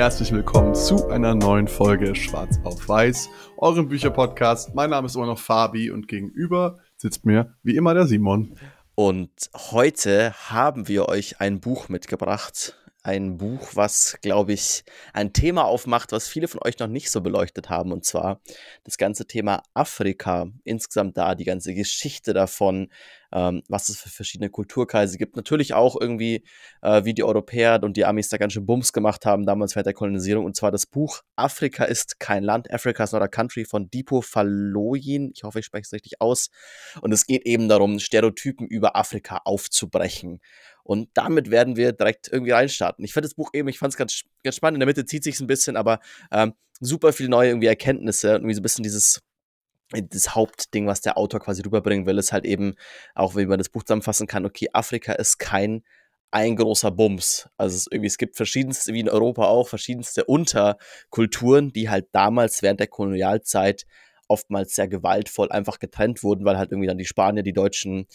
herzlich willkommen zu einer neuen Folge Schwarz auf Weiß, eurem Bücherpodcast. Mein Name ist immer noch Fabi und gegenüber sitzt mir wie immer der Simon. Und heute haben wir euch ein Buch mitgebracht. Ein Buch, was, glaube ich, ein Thema aufmacht, was viele von euch noch nicht so beleuchtet haben. Und zwar das ganze Thema Afrika. Insgesamt da die ganze Geschichte davon, ähm, was es für verschiedene Kulturkreise gibt. Natürlich auch irgendwie, äh, wie die Europäer und die Amis da ganz schön Bums gemacht haben, damals während der Kolonisierung. Und zwar das Buch Afrika ist kein Land, Africa is not a country von Dipo Faloyin. Ich hoffe, ich spreche es richtig aus. Und es geht eben darum, Stereotypen über Afrika aufzubrechen. Und damit werden wir direkt irgendwie reinstarten. Ich fand das Buch eben, ich fand es ganz, ganz spannend. In der Mitte zieht sich ein bisschen, aber ähm, super viele neue irgendwie Erkenntnisse und irgendwie so ein bisschen dieses das Hauptding, was der Autor quasi rüberbringen will, ist halt eben, auch wenn man das Buch zusammenfassen kann, okay, Afrika ist kein ein großer Bums. Also es, irgendwie, es gibt verschiedenste, wie in Europa auch, verschiedenste Unterkulturen, die halt damals während der Kolonialzeit oftmals sehr gewaltvoll einfach getrennt wurden, weil halt irgendwie dann die Spanier, die Deutschen,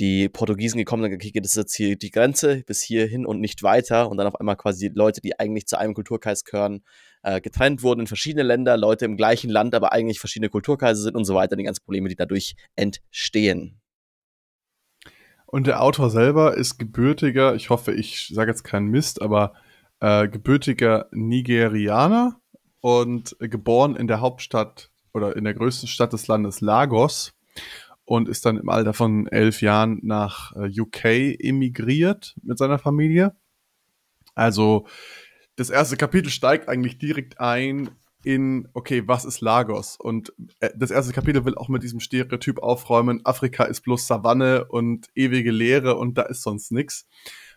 die Portugiesen gekommen sind, okay, geht es jetzt hier die Grenze bis hierhin und nicht weiter. Und dann auf einmal quasi Leute, die eigentlich zu einem Kulturkreis gehören, äh, getrennt wurden in verschiedene Länder, Leute im gleichen Land, aber eigentlich verschiedene Kulturkreise sind und so weiter, die ganzen Probleme, die dadurch entstehen. Und der Autor selber ist gebürtiger, ich hoffe, ich sage jetzt keinen Mist, aber äh, gebürtiger Nigerianer und geboren in der Hauptstadt oder in der größten Stadt des Landes Lagos und ist dann im Alter von elf Jahren nach äh, UK emigriert mit seiner Familie. Also das erste Kapitel steigt eigentlich direkt ein in, okay, was ist Lagos? Und äh, das erste Kapitel will auch mit diesem Stereotyp aufräumen, Afrika ist bloß Savanne und ewige Leere und da ist sonst nichts.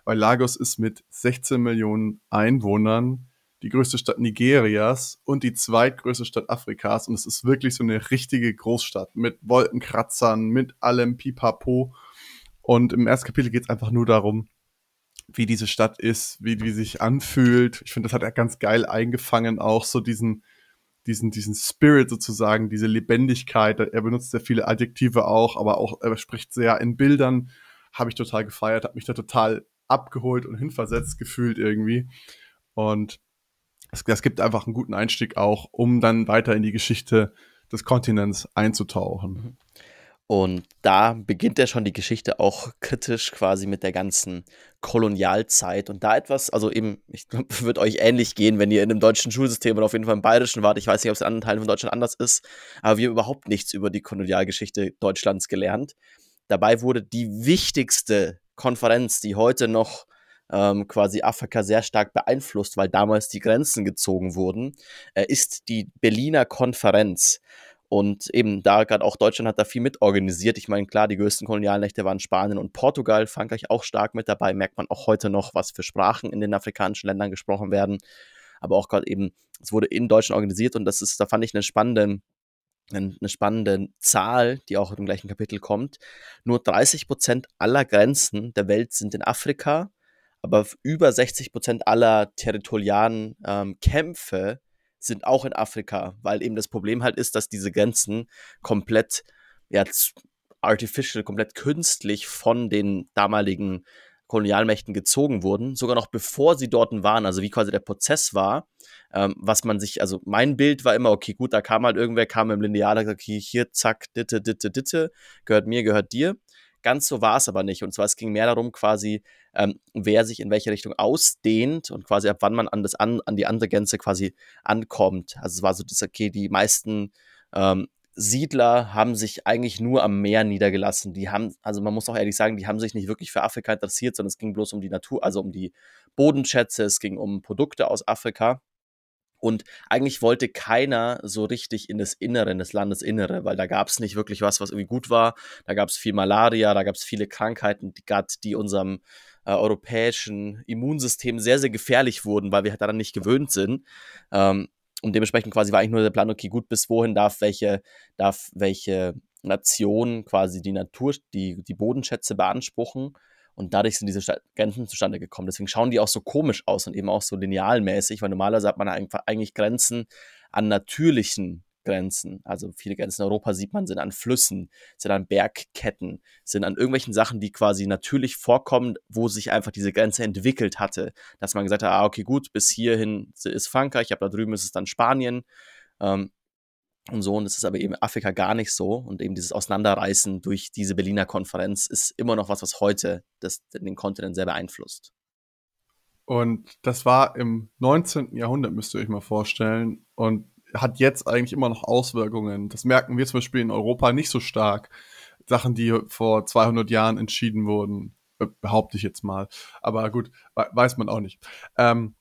Weil Lagos ist mit 16 Millionen Einwohnern die größte Stadt Nigerias und die zweitgrößte Stadt Afrikas. Und es ist wirklich so eine richtige Großstadt mit Wolkenkratzern, mit allem Pipapo. Und im ersten Kapitel geht es einfach nur darum, wie diese Stadt ist, wie die sich anfühlt. Ich finde, das hat er ganz geil eingefangen, auch so diesen, diesen, diesen Spirit sozusagen, diese Lebendigkeit. Er benutzt sehr viele Adjektive auch, aber auch, er spricht sehr in Bildern. Habe ich total gefeiert, habe mich da total abgeholt und hinversetzt gefühlt irgendwie. Und das, das gibt einfach einen guten Einstieg auch, um dann weiter in die Geschichte des Kontinents einzutauchen. Mhm. Und da beginnt ja schon die Geschichte auch kritisch quasi mit der ganzen Kolonialzeit. Und da etwas, also eben, ich glaube, wird euch ähnlich gehen, wenn ihr in einem deutschen Schulsystem oder auf jeden Fall im bayerischen wart. Ich weiß nicht, ob es in anderen Teilen von Deutschland anders ist, aber wir haben überhaupt nichts über die Kolonialgeschichte Deutschlands gelernt. Dabei wurde die wichtigste Konferenz, die heute noch ähm, quasi Afrika sehr stark beeinflusst, weil damals die Grenzen gezogen wurden, äh, ist die Berliner Konferenz. Und eben da gerade auch Deutschland hat da viel mitorganisiert. Ich meine, klar, die größten Kolonialnächte waren Spanien und Portugal, Frankreich auch stark mit dabei. Merkt man auch heute noch, was für Sprachen in den afrikanischen Ländern gesprochen werden. Aber auch gerade eben, es wurde in Deutschland organisiert und das ist, da fand ich eine spannende, eine spannende Zahl, die auch im gleichen Kapitel kommt. Nur 30 Prozent aller Grenzen der Welt sind in Afrika, aber über 60 Prozent aller territorialen ähm, Kämpfe sind auch in Afrika, weil eben das Problem halt ist, dass diese Grenzen komplett ja, artificial, komplett künstlich von den damaligen Kolonialmächten gezogen wurden, sogar noch bevor sie dort waren, also wie quasi der Prozess war, ähm, was man sich, also mein Bild war immer, okay, gut, da kam halt irgendwer, kam im Lineal, gesagt, okay, hier, zack, ditte, ditte, ditte, gehört mir, gehört dir. Ganz so war es aber nicht. Und zwar, es ging mehr darum, quasi, ähm, wer sich in welche Richtung ausdehnt und quasi ab wann man an, das an, an die andere Grenze quasi ankommt. Also es war so das, okay, die meisten ähm, Siedler haben sich eigentlich nur am Meer niedergelassen. Die haben, also man muss auch ehrlich sagen, die haben sich nicht wirklich für Afrika interessiert, sondern es ging bloß um die Natur, also um die Bodenschätze, es ging um Produkte aus Afrika. Und eigentlich wollte keiner so richtig in das Innere, in das Landesinnere, weil da gab es nicht wirklich was, was irgendwie gut war. Da gab es viel Malaria, da gab es viele Krankheiten, die, die unserem äh, europäischen Immunsystem sehr, sehr gefährlich wurden, weil wir halt daran nicht gewöhnt sind. Ähm, und dementsprechend quasi war eigentlich nur der Plan, okay, gut, bis wohin darf welche, darf welche Nation quasi die Natur, die, die Bodenschätze beanspruchen und dadurch sind diese Grenzen zustande gekommen. Deswegen schauen die auch so komisch aus und eben auch so linealmäßig, weil normalerweise hat man eigentlich Grenzen an natürlichen Grenzen. Also viele Grenzen in Europa sieht man, sind an Flüssen, sind an Bergketten, sind an irgendwelchen Sachen, die quasi natürlich vorkommen, wo sich einfach diese Grenze entwickelt hatte. Dass man gesagt hat, ah, okay, gut, bis hierhin ist Frankreich, ab da drüben ist es dann Spanien. Ähm, und so, und das ist aber eben Afrika gar nicht so. Und eben dieses Auseinanderreißen durch diese Berliner Konferenz ist immer noch was, was heute das, den Kontinent sehr beeinflusst. Und das war im 19. Jahrhundert, müsst ihr euch mal vorstellen. Und hat jetzt eigentlich immer noch Auswirkungen. Das merken wir zum Beispiel in Europa nicht so stark. Sachen, die vor 200 Jahren entschieden wurden, behaupte ich jetzt mal. Aber gut, weiß man auch nicht. Ähm,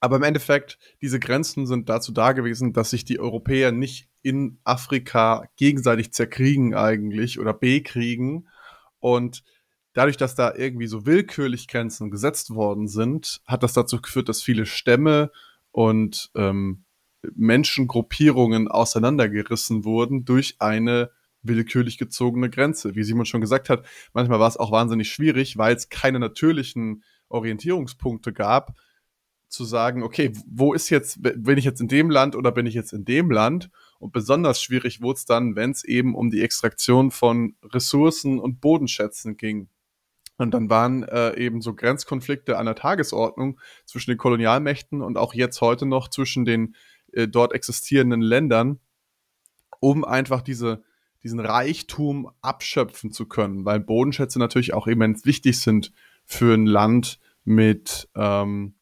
aber im Endeffekt, diese Grenzen sind dazu da gewesen, dass sich die Europäer nicht in Afrika gegenseitig zerkriegen eigentlich oder bekriegen. Und dadurch, dass da irgendwie so willkürlich Grenzen gesetzt worden sind, hat das dazu geführt, dass viele Stämme und ähm, Menschengruppierungen auseinandergerissen wurden durch eine willkürlich gezogene Grenze. Wie Simon schon gesagt hat, manchmal war es auch wahnsinnig schwierig, weil es keine natürlichen Orientierungspunkte gab, zu sagen, okay, wo ist jetzt, bin ich jetzt in dem Land oder bin ich jetzt in dem Land? Und besonders schwierig wurde es dann, wenn es eben um die Extraktion von Ressourcen und Bodenschätzen ging. Und dann waren äh, eben so Grenzkonflikte an der Tagesordnung zwischen den Kolonialmächten und auch jetzt heute noch zwischen den äh, dort existierenden Ländern, um einfach diese, diesen Reichtum abschöpfen zu können, weil Bodenschätze natürlich auch immens wichtig sind für ein Land mit ähm,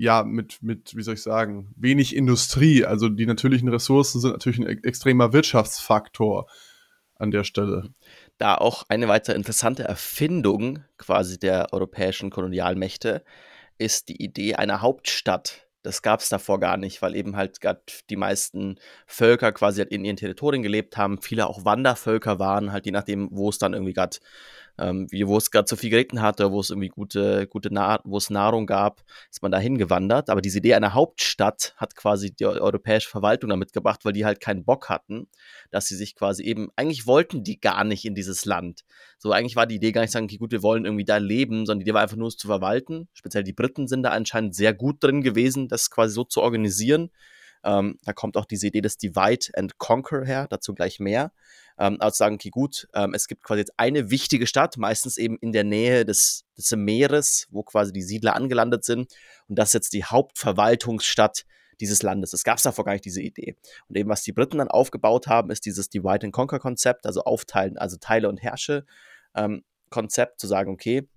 ja, mit, mit, wie soll ich sagen, wenig Industrie. Also die natürlichen Ressourcen sind natürlich ein extremer Wirtschaftsfaktor an der Stelle. Da auch eine weitere interessante Erfindung quasi der europäischen Kolonialmächte ist die Idee einer Hauptstadt. Das gab es davor gar nicht, weil eben halt die meisten Völker quasi halt in ihren Territorien gelebt haben, viele auch Wandervölker waren, halt je nachdem, wo es dann irgendwie gerade ähm, wo es gerade so viel geregnet hatte, wo es irgendwie gute, gute Na wo es Nahrung gab, ist man dahin gewandert. Aber diese Idee einer Hauptstadt hat quasi die europäische Verwaltung damit gebracht, weil die halt keinen Bock hatten, dass sie sich quasi eben, eigentlich wollten die gar nicht in dieses Land. So, eigentlich war die Idee gar nicht sagen, okay, gut, wir wollen irgendwie da leben, sondern die Idee war einfach nur, es zu verwalten. Speziell die Briten sind da anscheinend sehr gut drin gewesen, das quasi so zu organisieren. Ähm, da kommt auch diese Idee des Divide and Conquer her, dazu gleich mehr ähm, als sagen, okay, gut, ähm, es gibt quasi jetzt eine wichtige Stadt, meistens eben in der Nähe des, des Meeres, wo quasi die Siedler angelandet sind. Und das ist jetzt die Hauptverwaltungsstadt dieses Landes. Es gab davor gar nicht diese Idee. Und eben, was die Briten dann aufgebaut haben, ist dieses Divide and Conquer Konzept, also aufteilen, also Teile und Herrsche ähm, Konzept, zu sagen, okay,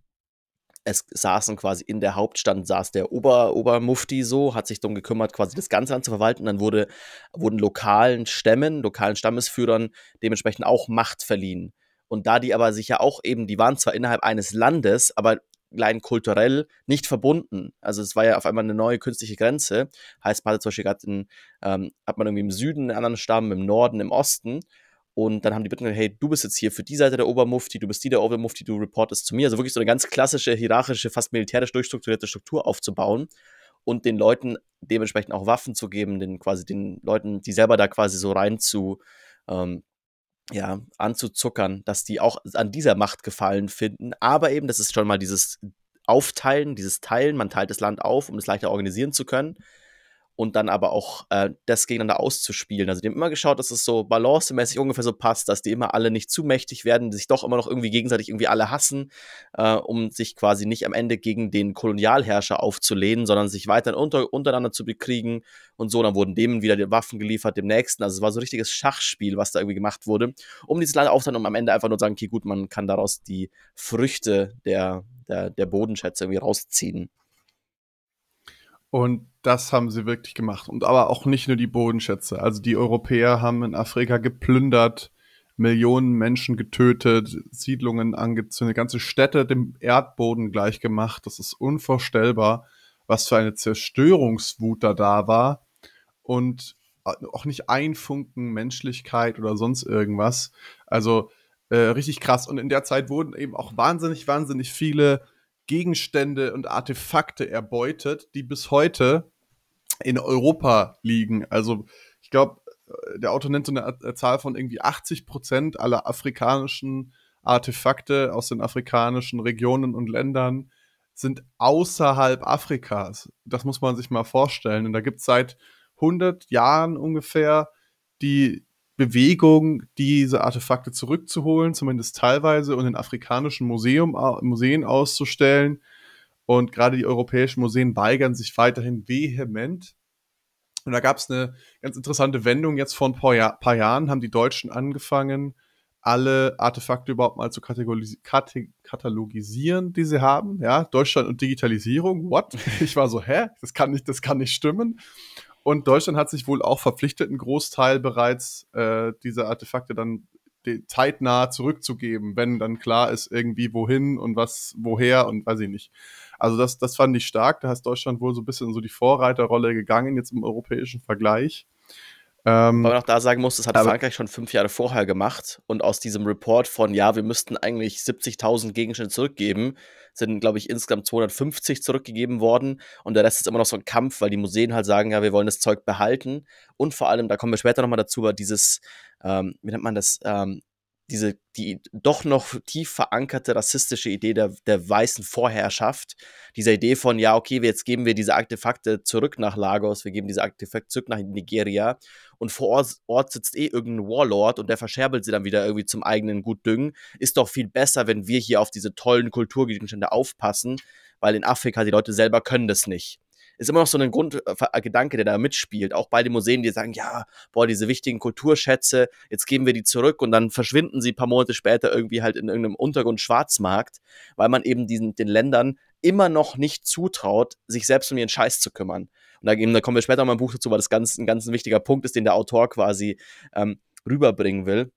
es saßen quasi in der Hauptstadt, saß der Ober, Obermufti so, hat sich darum gekümmert, quasi das Ganze Land zu verwalten. Dann wurde, wurden lokalen Stämmen, lokalen Stammesführern dementsprechend auch Macht verliehen. Und da die aber sich ja auch eben, die waren zwar innerhalb eines Landes, aber allein kulturell nicht verbunden. Also es war ja auf einmal eine neue künstliche Grenze. Heißt, man hat zum Beispiel gerade in, ähm, hat man irgendwie im Süden einen anderen Stamm, im Norden, im Osten. Und dann haben die Briten gesagt, hey, du bist jetzt hier für die Seite der Obermufti, du bist die der Obermufti, du reportest zu mir. Also wirklich so eine ganz klassische, hierarchische, fast militärisch durchstrukturierte Struktur aufzubauen und den Leuten dementsprechend auch Waffen zu geben, den quasi den Leuten, die selber da quasi so rein zu, ähm, ja, anzuzuckern, dass die auch an dieser Macht gefallen finden. Aber eben, das ist schon mal dieses Aufteilen, dieses Teilen, man teilt das Land auf, um es leichter organisieren zu können und dann aber auch äh, das gegeneinander auszuspielen. Also die haben immer geschaut, dass es so balancemäßig ungefähr so passt, dass die immer alle nicht zu mächtig werden, sich doch immer noch irgendwie gegenseitig irgendwie alle hassen, äh, um sich quasi nicht am Ende gegen den Kolonialherrscher aufzulehnen, sondern sich weiterhin unter, untereinander zu bekriegen und so. Dann wurden dem wieder die Waffen geliefert, dem nächsten. Also es war so ein richtiges Schachspiel, was da irgendwie gemacht wurde, um dieses Land aufzunehmen, um am Ende einfach nur zu sagen, okay, gut, man kann daraus die Früchte der, der, der Bodenschätze irgendwie rausziehen. Und das haben sie wirklich gemacht. Und aber auch nicht nur die Bodenschätze. Also die Europäer haben in Afrika geplündert, Millionen Menschen getötet, Siedlungen angezündet, ganze Städte dem Erdboden gleichgemacht. Das ist unvorstellbar, was für eine Zerstörungswut da da war. Und auch nicht ein Funken Menschlichkeit oder sonst irgendwas. Also äh, richtig krass. Und in der Zeit wurden eben auch wahnsinnig, wahnsinnig viele Gegenstände und Artefakte erbeutet, die bis heute in Europa liegen. Also ich glaube, äh, der Autor nennt so eine Zahl von irgendwie 80 Prozent aller afrikanischen Artefakte aus den afrikanischen Regionen und Ländern sind außerhalb Afrikas. Das muss man sich mal vorstellen. Und da gibt es seit 100 Jahren ungefähr die Bewegung, diese Artefakte zurückzuholen, zumindest teilweise, und in afrikanischen Museum, Museen auszustellen. Und gerade die europäischen Museen weigern sich weiterhin vehement. Und da gab es eine ganz interessante Wendung. Jetzt vor ein paar, Jahr, paar, Jahren haben die Deutschen angefangen, alle Artefakte überhaupt mal zu katalogisieren, die sie haben. Ja, Deutschland und Digitalisierung. What? Ich war so, hä? Das kann nicht, das kann nicht stimmen. Und Deutschland hat sich wohl auch verpflichtet, einen Großteil bereits äh, dieser Artefakte dann zeitnah zurückzugeben, wenn dann klar ist, irgendwie wohin und was, woher und weiß ich nicht. Also das, das fand ich stark. Da ist Deutschland wohl so ein bisschen so die Vorreiterrolle gegangen, jetzt im europäischen Vergleich. Ähm, Weil man auch da sagen muss, das hat Frankreich schon fünf Jahre vorher gemacht. Und aus diesem Report von, ja, wir müssten eigentlich 70.000 Gegenstände zurückgeben, sind, glaube ich, insgesamt 250 zurückgegeben worden. Und der Rest ist immer noch so ein Kampf, weil die Museen halt sagen, ja, wir wollen das Zeug behalten. Und vor allem, da kommen wir später nochmal dazu, aber dieses, ähm, wie nennt man das, ähm, diese, die doch noch tief verankerte rassistische Idee der, der weißen Vorherrschaft, diese Idee von, ja, okay, jetzt geben wir diese Artefakte zurück nach Lagos, wir geben diese Artefakte zurück nach Nigeria und vor Ort, Ort sitzt eh irgendein Warlord und der verscherbelt sie dann wieder irgendwie zum eigenen Gutdüngen, ist doch viel besser, wenn wir hier auf diese tollen Kulturgegenstände aufpassen, weil in Afrika die Leute selber können das nicht ist immer noch so ein Grundgedanke, der da mitspielt. Auch bei den Museen, die sagen, ja, boah, diese wichtigen Kulturschätze, jetzt geben wir die zurück und dann verschwinden sie ein paar Monate später irgendwie halt in irgendeinem Untergrund-Schwarzmarkt, weil man eben diesen, den Ländern immer noch nicht zutraut, sich selbst um ihren Scheiß zu kümmern. Und da, eben, da kommen wir später mal im Buch dazu, weil das ganz, ein ganz wichtiger Punkt ist, den der Autor quasi ähm, rüberbringen will.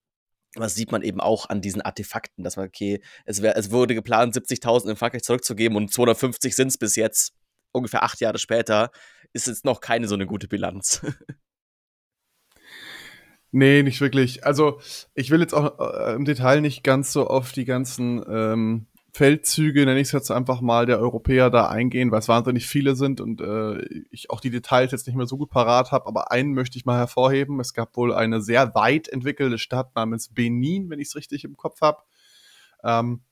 Was sieht man eben auch an diesen Artefakten, dass man, okay, es, wär, es wurde geplant, 70.000 in Frankreich zurückzugeben und 250 sind es bis jetzt ungefähr acht Jahre später, ist es noch keine so eine gute Bilanz. Nee, nicht wirklich. Also ich will jetzt auch äh, im Detail nicht ganz so auf die ganzen ähm, Feldzüge, nenne ich es jetzt einfach mal, der Europäer da eingehen, weil es wahnsinnig viele sind und äh, ich auch die Details jetzt nicht mehr so gut parat habe. Aber einen möchte ich mal hervorheben. Es gab wohl eine sehr weit entwickelte Stadt namens Benin, wenn ich es richtig im Kopf habe. Ähm,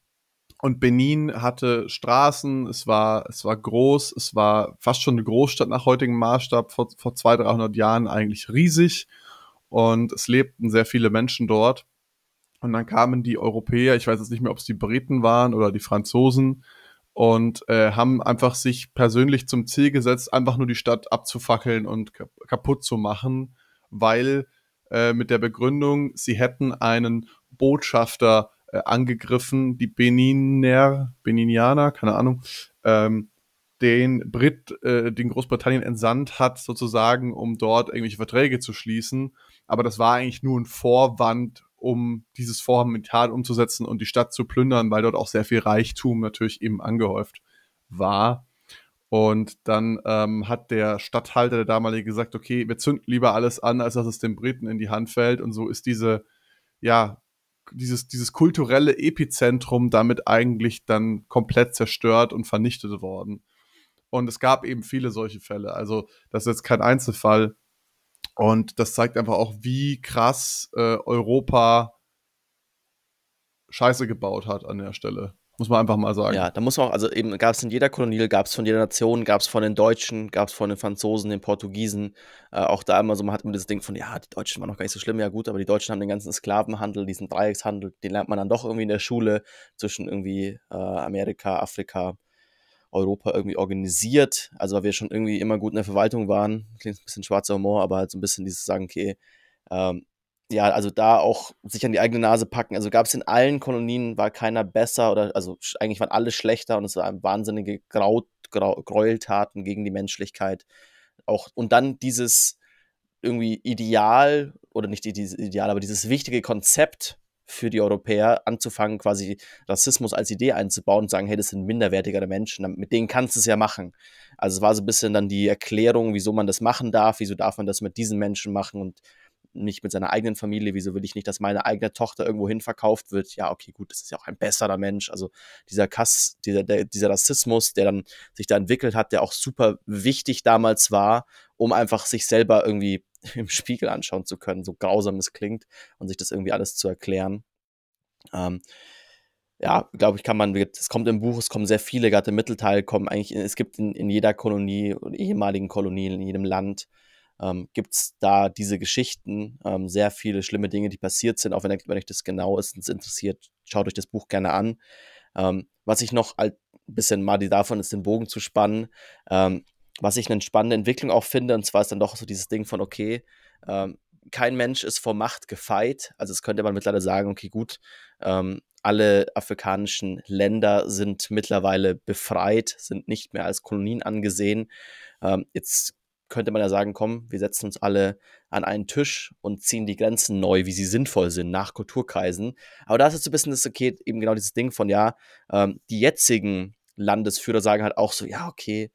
und Benin hatte Straßen, es war, es war groß, es war fast schon eine Großstadt nach heutigem Maßstab, vor, vor 200, 300 Jahren eigentlich riesig. Und es lebten sehr viele Menschen dort. Und dann kamen die Europäer, ich weiß jetzt nicht mehr, ob es die Briten waren oder die Franzosen, und äh, haben einfach sich persönlich zum Ziel gesetzt, einfach nur die Stadt abzufackeln und kaputt zu machen, weil äh, mit der Begründung, sie hätten einen Botschafter äh, angegriffen, die Beniner, Beninianer, keine Ahnung, ähm, den Brit, äh, den Großbritannien entsandt hat, sozusagen, um dort irgendwelche Verträge zu schließen. Aber das war eigentlich nur ein Vorwand, um dieses Vorhaben mit Tat umzusetzen und die Stadt zu plündern, weil dort auch sehr viel Reichtum natürlich eben angehäuft war. Und dann ähm, hat der Stadthalter, der damalige, gesagt, okay, wir zünden lieber alles an, als dass es den Briten in die Hand fällt. Und so ist diese, ja, dieses, dieses kulturelle Epizentrum damit eigentlich dann komplett zerstört und vernichtet worden. Und es gab eben viele solche Fälle. Also, das ist jetzt kein Einzelfall. Und das zeigt einfach auch, wie krass äh, Europa Scheiße gebaut hat an der Stelle. Muss man einfach mal sagen. Ja, da muss man auch, also eben gab es in jeder Kolonie, gab es von jeder Nation, gab es von den Deutschen, gab es von den Franzosen, den Portugiesen. Äh, auch da immer so, man hat immer das Ding von, ja, die Deutschen waren noch gar nicht so schlimm, ja gut, aber die Deutschen haben den ganzen Sklavenhandel, diesen Dreieckshandel, den lernt man dann doch irgendwie in der Schule zwischen irgendwie äh, Amerika, Afrika, Europa irgendwie organisiert. Also weil wir schon irgendwie immer gut in der Verwaltung waren. Klingt ein bisschen schwarzer Humor, aber halt so ein bisschen dieses Sagen, okay, ähm, ja, also da auch sich an die eigene Nase packen. Also gab es in allen Kolonien, war keiner besser oder also eigentlich waren alle schlechter und es waren wahnsinnige Grau, Grau, Gräueltaten gegen die Menschlichkeit. Auch, und dann dieses irgendwie Ideal, oder nicht dieses Ideal, aber dieses wichtige Konzept für die Europäer anzufangen, quasi Rassismus als Idee einzubauen und sagen, hey, das sind minderwertigere Menschen, mit denen kannst du es ja machen. Also es war so ein bisschen dann die Erklärung, wieso man das machen darf, wieso darf man das mit diesen Menschen machen und nicht mit seiner eigenen Familie, wieso will ich nicht, dass meine eigene Tochter irgendwo hin verkauft wird? Ja, okay, gut, das ist ja auch ein besserer Mensch. Also dieser Kass, dieser, der, dieser Rassismus, der dann sich da entwickelt hat, der auch super wichtig damals war, um einfach sich selber irgendwie im Spiegel anschauen zu können, so grausam es klingt und sich das irgendwie alles zu erklären. Ähm, ja, glaube ich, kann man, es kommt im Buch, es kommen sehr viele, gerade im Mittelteil kommen eigentlich, es gibt in, in jeder Kolonie, ehemaligen Kolonie, in jedem Land, ähm, gibt es da diese Geschichten, ähm, sehr viele schlimme Dinge, die passiert sind, auch wenn, wenn euch das genau ist, interessiert, schaut euch das Buch gerne an. Ähm, was ich noch ein bisschen mal davon ist, den Bogen zu spannen, ähm, was ich eine spannende Entwicklung auch finde, und zwar ist dann doch so dieses Ding von, okay, ähm, kein Mensch ist vor Macht gefeit. Also es könnte man mittlerweile sagen, okay, gut, ähm, alle afrikanischen Länder sind mittlerweile befreit, sind nicht mehr als Kolonien angesehen. Jetzt könnte man ja sagen, komm, wir setzen uns alle an einen Tisch und ziehen die Grenzen neu, wie sie sinnvoll sind, nach Kulturkreisen. Aber da ist jetzt so ein bisschen das, okay, eben genau dieses Ding von, ja, ähm, die jetzigen Landesführer sagen halt auch so, ja, okay,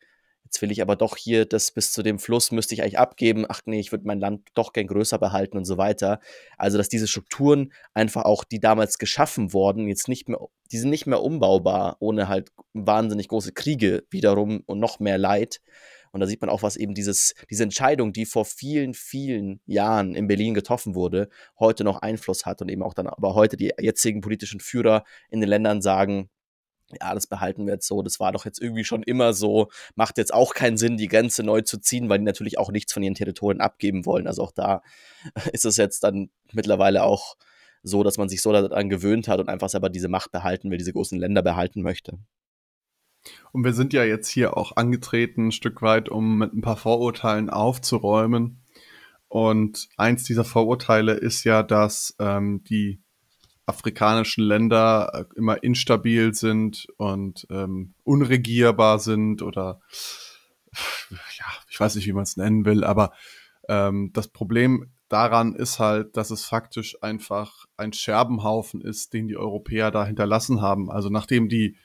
Jetzt will ich aber doch hier das bis zu dem Fluss müsste ich eigentlich abgeben. Ach nee, ich würde mein Land doch gern größer behalten und so weiter. Also, dass diese Strukturen einfach auch, die damals geschaffen wurden, jetzt nicht mehr, die sind nicht mehr umbaubar, ohne halt wahnsinnig große Kriege wiederum und noch mehr Leid. Und da sieht man auch, was eben dieses, diese Entscheidung, die vor vielen, vielen Jahren in Berlin getroffen wurde, heute noch Einfluss hat und eben auch dann aber heute die jetzigen politischen Führer in den Ländern sagen, ja, das behalten wir jetzt so, das war doch jetzt irgendwie schon immer so, macht jetzt auch keinen Sinn, die Grenze neu zu ziehen, weil die natürlich auch nichts von ihren Territorien abgeben wollen. Also auch da ist es jetzt dann mittlerweile auch so, dass man sich so daran gewöhnt hat und einfach selber diese Macht behalten will, diese großen Länder behalten möchte. Und wir sind ja jetzt hier auch angetreten, ein Stück weit, um mit ein paar Vorurteilen aufzuräumen. Und eins dieser Vorurteile ist ja, dass ähm, die afrikanischen Länder äh, immer instabil sind und ähm, unregierbar sind oder ja, ich weiß nicht, wie man es nennen will, aber ähm, das Problem daran ist halt, dass es faktisch einfach ein Scherbenhaufen ist, den die Europäer da hinterlassen haben. Also nachdem die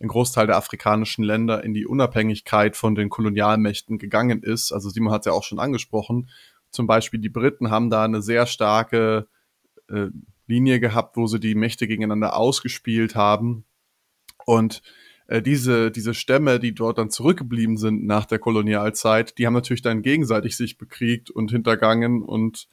ein Großteil der afrikanischen Länder in die Unabhängigkeit von den Kolonialmächten gegangen ist, also Simon hat es ja auch schon angesprochen, zum Beispiel die Briten haben da eine sehr starke äh, Linie gehabt, wo sie die Mächte gegeneinander ausgespielt haben. Und äh, diese, diese Stämme, die dort dann zurückgeblieben sind nach der Kolonialzeit, die haben natürlich dann gegenseitig sich bekriegt und hintergangen und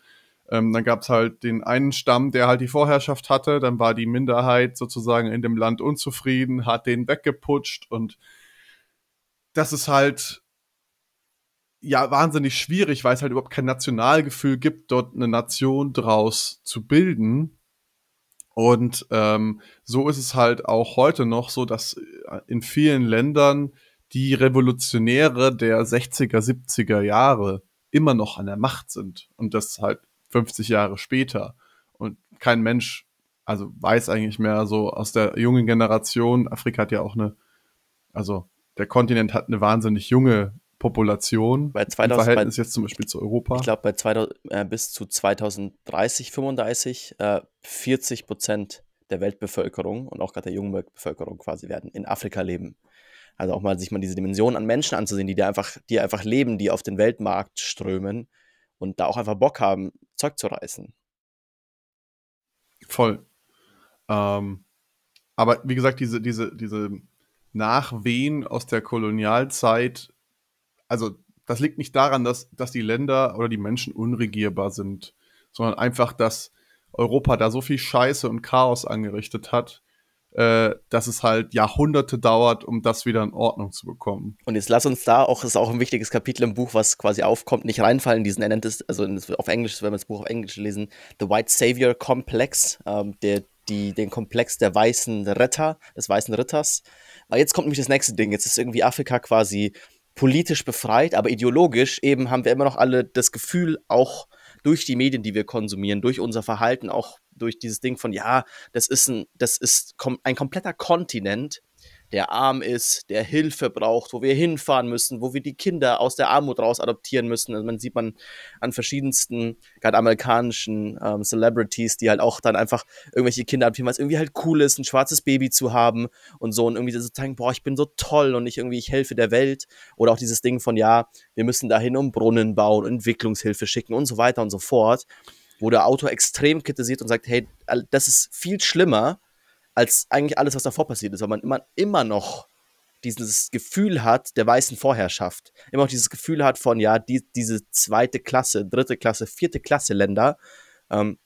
ähm, dann gab es halt den einen Stamm, der halt die Vorherrschaft hatte, dann war die Minderheit sozusagen in dem Land unzufrieden, hat den weggeputscht und das ist halt ja wahnsinnig schwierig, weil es halt überhaupt kein Nationalgefühl gibt, dort eine Nation draus zu bilden. Und ähm, so ist es halt auch heute noch so, dass äh, in vielen Ländern die Revolutionäre der 60er, 70er Jahre immer noch an der Macht sind. Und das halt 50 Jahre später. Und kein Mensch, also weiß eigentlich mehr so aus der jungen Generation, Afrika hat ja auch eine, also der Kontinent hat eine wahnsinnig junge Population bei 2000, im Verhältnis bei, jetzt zum Beispiel zu Europa? Ich glaube, bei 2000, äh, bis zu 2030, 35 äh, 40 Prozent der Weltbevölkerung und auch gerade der jungen Weltbevölkerung quasi werden in Afrika leben. Also auch mal sich mal diese Dimension an Menschen anzusehen, die da einfach, die einfach leben, die auf den Weltmarkt strömen und da auch einfach Bock haben, Zeug zu reißen. Voll. Ähm, aber wie gesagt, diese, diese, diese Nachwehen aus der Kolonialzeit also das liegt nicht daran, dass, dass die Länder oder die Menschen unregierbar sind, sondern einfach, dass Europa da so viel Scheiße und Chaos angerichtet hat, äh, dass es halt Jahrhunderte dauert, um das wieder in Ordnung zu bekommen. Und jetzt lass uns da auch, ist auch ein wichtiges Kapitel im Buch, was quasi aufkommt, nicht reinfallen, diesen, er nennt es, also auf Englisch, wenn wir das Buch auf Englisch lesen, The White Savior Complex, ähm, der, die, den Komplex der weißen Retter, des weißen Ritters. Aber jetzt kommt nämlich das nächste Ding, jetzt ist irgendwie Afrika quasi politisch befreit, aber ideologisch eben haben wir immer noch alle das Gefühl, auch durch die Medien, die wir konsumieren, durch unser Verhalten, auch durch dieses Ding von, ja, das ist ein, das ist ein kompletter Kontinent, der arm ist, der Hilfe braucht, wo wir hinfahren müssen, wo wir die Kinder aus der Armut raus adoptieren müssen. Also man sieht man an verschiedensten, gerade amerikanischen ähm, Celebrities, die halt auch dann einfach irgendwelche Kinder adoptieren, weil es irgendwie halt cool ist, ein schwarzes Baby zu haben und so und irgendwie so zeigen, boah, ich bin so toll und ich irgendwie, ich helfe der Welt. Oder auch dieses Ding von, ja, wir müssen dahin um Brunnen bauen, Entwicklungshilfe schicken und so weiter und so fort. Wo der Autor extrem kritisiert und sagt, hey, das ist viel schlimmer, als eigentlich alles, was davor passiert ist, weil man immer, immer noch dieses Gefühl hat der weißen Vorherrschaft. Immer noch dieses Gefühl hat von, ja, die, diese zweite Klasse, dritte Klasse, vierte Klasse Länder, ähm,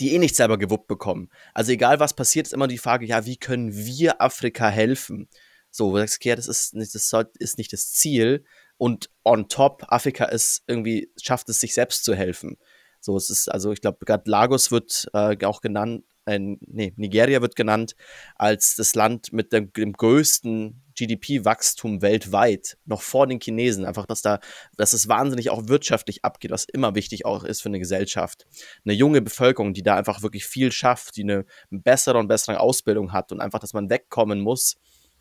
die eh nicht selber gewuppt bekommen. Also egal was passiert, ist immer die Frage, ja, wie können wir Afrika helfen? So, das ist nicht das, ist nicht das Ziel, und on top, Afrika ist irgendwie, schafft es sich selbst zu helfen. So, es ist, also ich glaube, gerade Lagos wird äh, auch genannt, äh, nee, Nigeria wird genannt als das Land mit dem, dem größten GDP-Wachstum weltweit, noch vor den Chinesen. Einfach, dass da, dass es wahnsinnig auch wirtschaftlich abgeht, was immer wichtig auch ist für eine Gesellschaft. Eine junge Bevölkerung, die da einfach wirklich viel schafft, die eine bessere und bessere Ausbildung hat und einfach, dass man wegkommen muss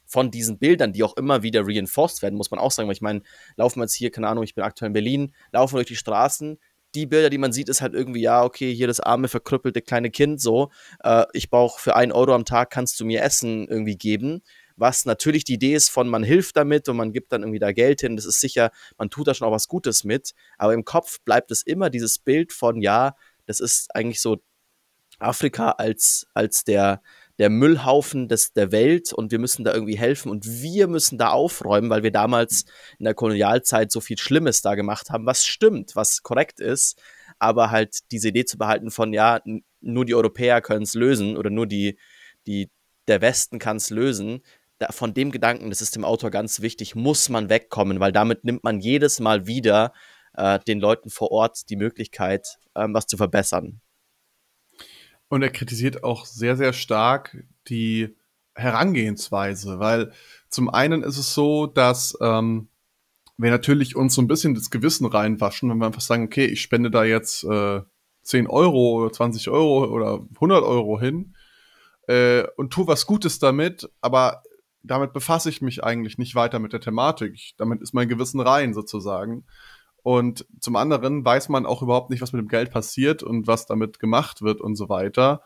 von diesen Bildern, die auch immer wieder reinforced werden, muss man auch sagen. Weil ich meine, laufen wir jetzt hier, keine Ahnung, ich bin aktuell in Berlin, laufen wir durch die Straßen, die Bilder, die man sieht, ist halt irgendwie, ja, okay, hier das arme, verkrüppelte kleine Kind so. Äh, ich brauche für einen Euro am Tag, kannst du mir Essen irgendwie geben. Was natürlich die Idee ist von, man hilft damit und man gibt dann irgendwie da Geld hin. Das ist sicher, man tut da schon auch was Gutes mit. Aber im Kopf bleibt es immer dieses Bild von, ja, das ist eigentlich so Afrika als, als der, der Müllhaufen des, der Welt und wir müssen da irgendwie helfen und wir müssen da aufräumen, weil wir damals in der Kolonialzeit so viel Schlimmes da gemacht haben, was stimmt, was korrekt ist, aber halt diese Idee zu behalten von, ja, nur die Europäer können es lösen oder nur die, die, der Westen kann es lösen, da, von dem Gedanken, das ist dem Autor ganz wichtig, muss man wegkommen, weil damit nimmt man jedes Mal wieder äh, den Leuten vor Ort die Möglichkeit, ähm, was zu verbessern. Und er kritisiert auch sehr, sehr stark die Herangehensweise, weil zum einen ist es so, dass ähm, wir natürlich uns so ein bisschen das Gewissen reinwaschen, wenn wir einfach sagen, okay, ich spende da jetzt äh, 10 Euro oder 20 Euro oder 100 Euro hin äh, und tu was Gutes damit, aber damit befasse ich mich eigentlich nicht weiter mit der Thematik. Ich, damit ist mein Gewissen rein sozusagen. Und zum anderen weiß man auch überhaupt nicht, was mit dem Geld passiert und was damit gemacht wird und so weiter.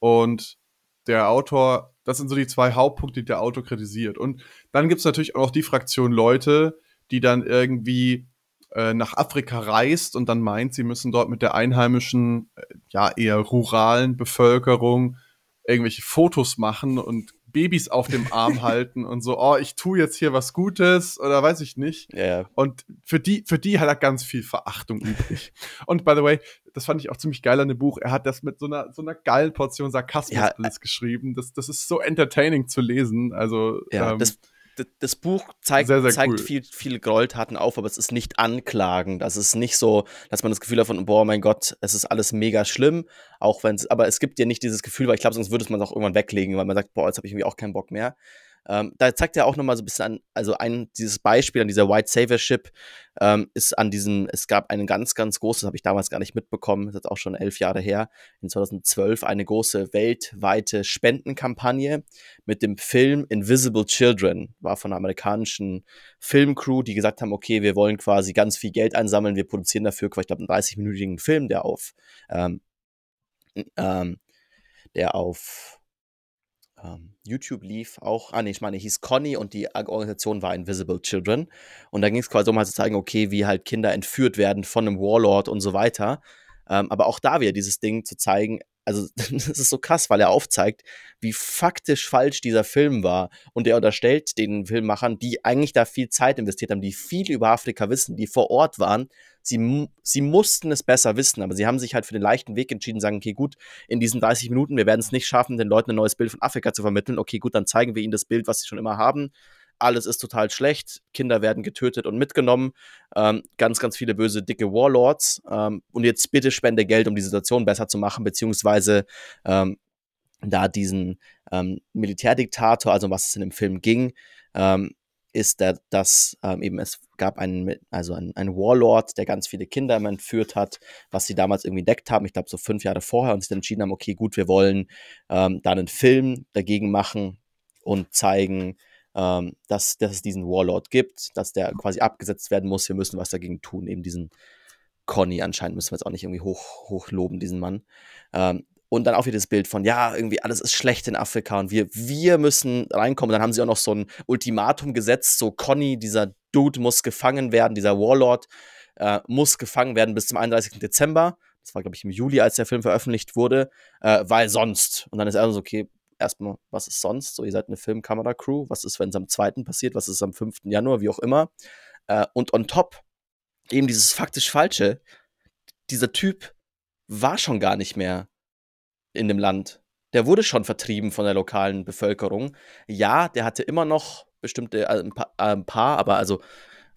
Und der Autor, das sind so die zwei Hauptpunkte, die der Autor kritisiert. Und dann gibt es natürlich auch die Fraktion Leute, die dann irgendwie äh, nach Afrika reist und dann meint, sie müssen dort mit der einheimischen, äh, ja eher ruralen Bevölkerung irgendwelche Fotos machen und Babys auf dem Arm halten und so, oh, ich tue jetzt hier was Gutes oder weiß ich nicht. Yeah. Und für die, für die hat er ganz viel Verachtung übrig. Und by the way, das fand ich auch ziemlich geil an dem Buch. Er hat das mit so einer, so einer geilen Portion Sarkasmus ja, alles geschrieben. Das, das ist so entertaining zu lesen. Also, ja, ähm, das, das Buch zeigt, sehr, sehr zeigt cool. viel, viele Gräueltaten auf, aber es ist nicht anklagend. Das ist nicht so, dass man das Gefühl hat von, boah, mein Gott, es ist alles mega schlimm. Auch wenn es, aber es gibt ja nicht dieses Gefühl, weil ich glaube, sonst würde es man auch irgendwann weglegen, weil man sagt, boah, jetzt habe ich irgendwie auch keinen Bock mehr. Ähm, da zeigt er auch nochmal so ein bisschen an, also ein, dieses Beispiel an dieser White Savior Ship ähm, ist an diesem, es gab eine ganz, ganz große, das habe ich damals gar nicht mitbekommen, das ist auch schon elf Jahre her, in 2012 eine große weltweite Spendenkampagne mit dem Film Invisible Children, war von einer amerikanischen Filmcrew, die gesagt haben, okay, wir wollen quasi ganz viel Geld einsammeln, wir produzieren dafür, ich glaube, einen 30-minütigen Film, der auf, ähm, ähm, der auf ähm, YouTube lief auch, ah nee, ich meine, hieß Conny und die Organisation war Invisible Children. Und da ging es quasi um halt zu zeigen, okay, wie halt Kinder entführt werden von einem Warlord und so weiter. Ähm, aber auch da wieder dieses Ding zu zeigen, also das ist so krass, weil er aufzeigt, wie faktisch falsch dieser Film war. Und er unterstellt den Filmemachern, die eigentlich da viel Zeit investiert haben, die viel über Afrika wissen, die vor Ort waren, sie, sie mussten es besser wissen, aber sie haben sich halt für den leichten Weg entschieden, sagen, okay, gut, in diesen 30 Minuten, wir werden es nicht schaffen, den Leuten ein neues Bild von Afrika zu vermitteln. Okay, gut, dann zeigen wir ihnen das Bild, was sie schon immer haben. Alles ist total schlecht, Kinder werden getötet und mitgenommen, ähm, ganz, ganz viele böse, dicke Warlords. Ähm, und jetzt bitte spende Geld, um die Situation besser zu machen, beziehungsweise ähm, da diesen ähm, Militärdiktator, also was es in dem Film ging, ähm, ist, der, dass ähm, eben es gab einen, also einen, einen Warlord, der ganz viele Kinder entführt hat, was sie damals irgendwie entdeckt haben, ich glaube so fünf Jahre vorher, und sich dann entschieden haben, okay, gut, wir wollen ähm, da einen Film dagegen machen und zeigen, ähm, dass, dass es diesen Warlord gibt, dass der quasi abgesetzt werden muss, wir müssen was dagegen tun, eben diesen Conny anscheinend müssen wir jetzt auch nicht irgendwie hoch, hochloben, diesen Mann. Ähm, und dann auch wieder das Bild von, ja, irgendwie alles ist schlecht in Afrika und wir, wir müssen reinkommen. Dann haben sie auch noch so ein Ultimatum gesetzt, so Conny, dieser Dude muss gefangen werden, dieser Warlord äh, muss gefangen werden bis zum 31. Dezember. Das war, glaube ich, im Juli, als der Film veröffentlicht wurde, äh, weil sonst. Und dann ist er so, okay, erstmal, was ist sonst? So, ihr seid eine Filmkamera-Crew. Was ist, wenn es am 2. passiert? Was ist am 5. Januar? Wie auch immer. Äh, und on top, eben dieses faktisch Falsche. Dieser Typ war schon gar nicht mehr in dem Land. Der wurde schon vertrieben von der lokalen Bevölkerung. Ja, der hatte immer noch bestimmte, also ein, paar, äh, ein paar, aber also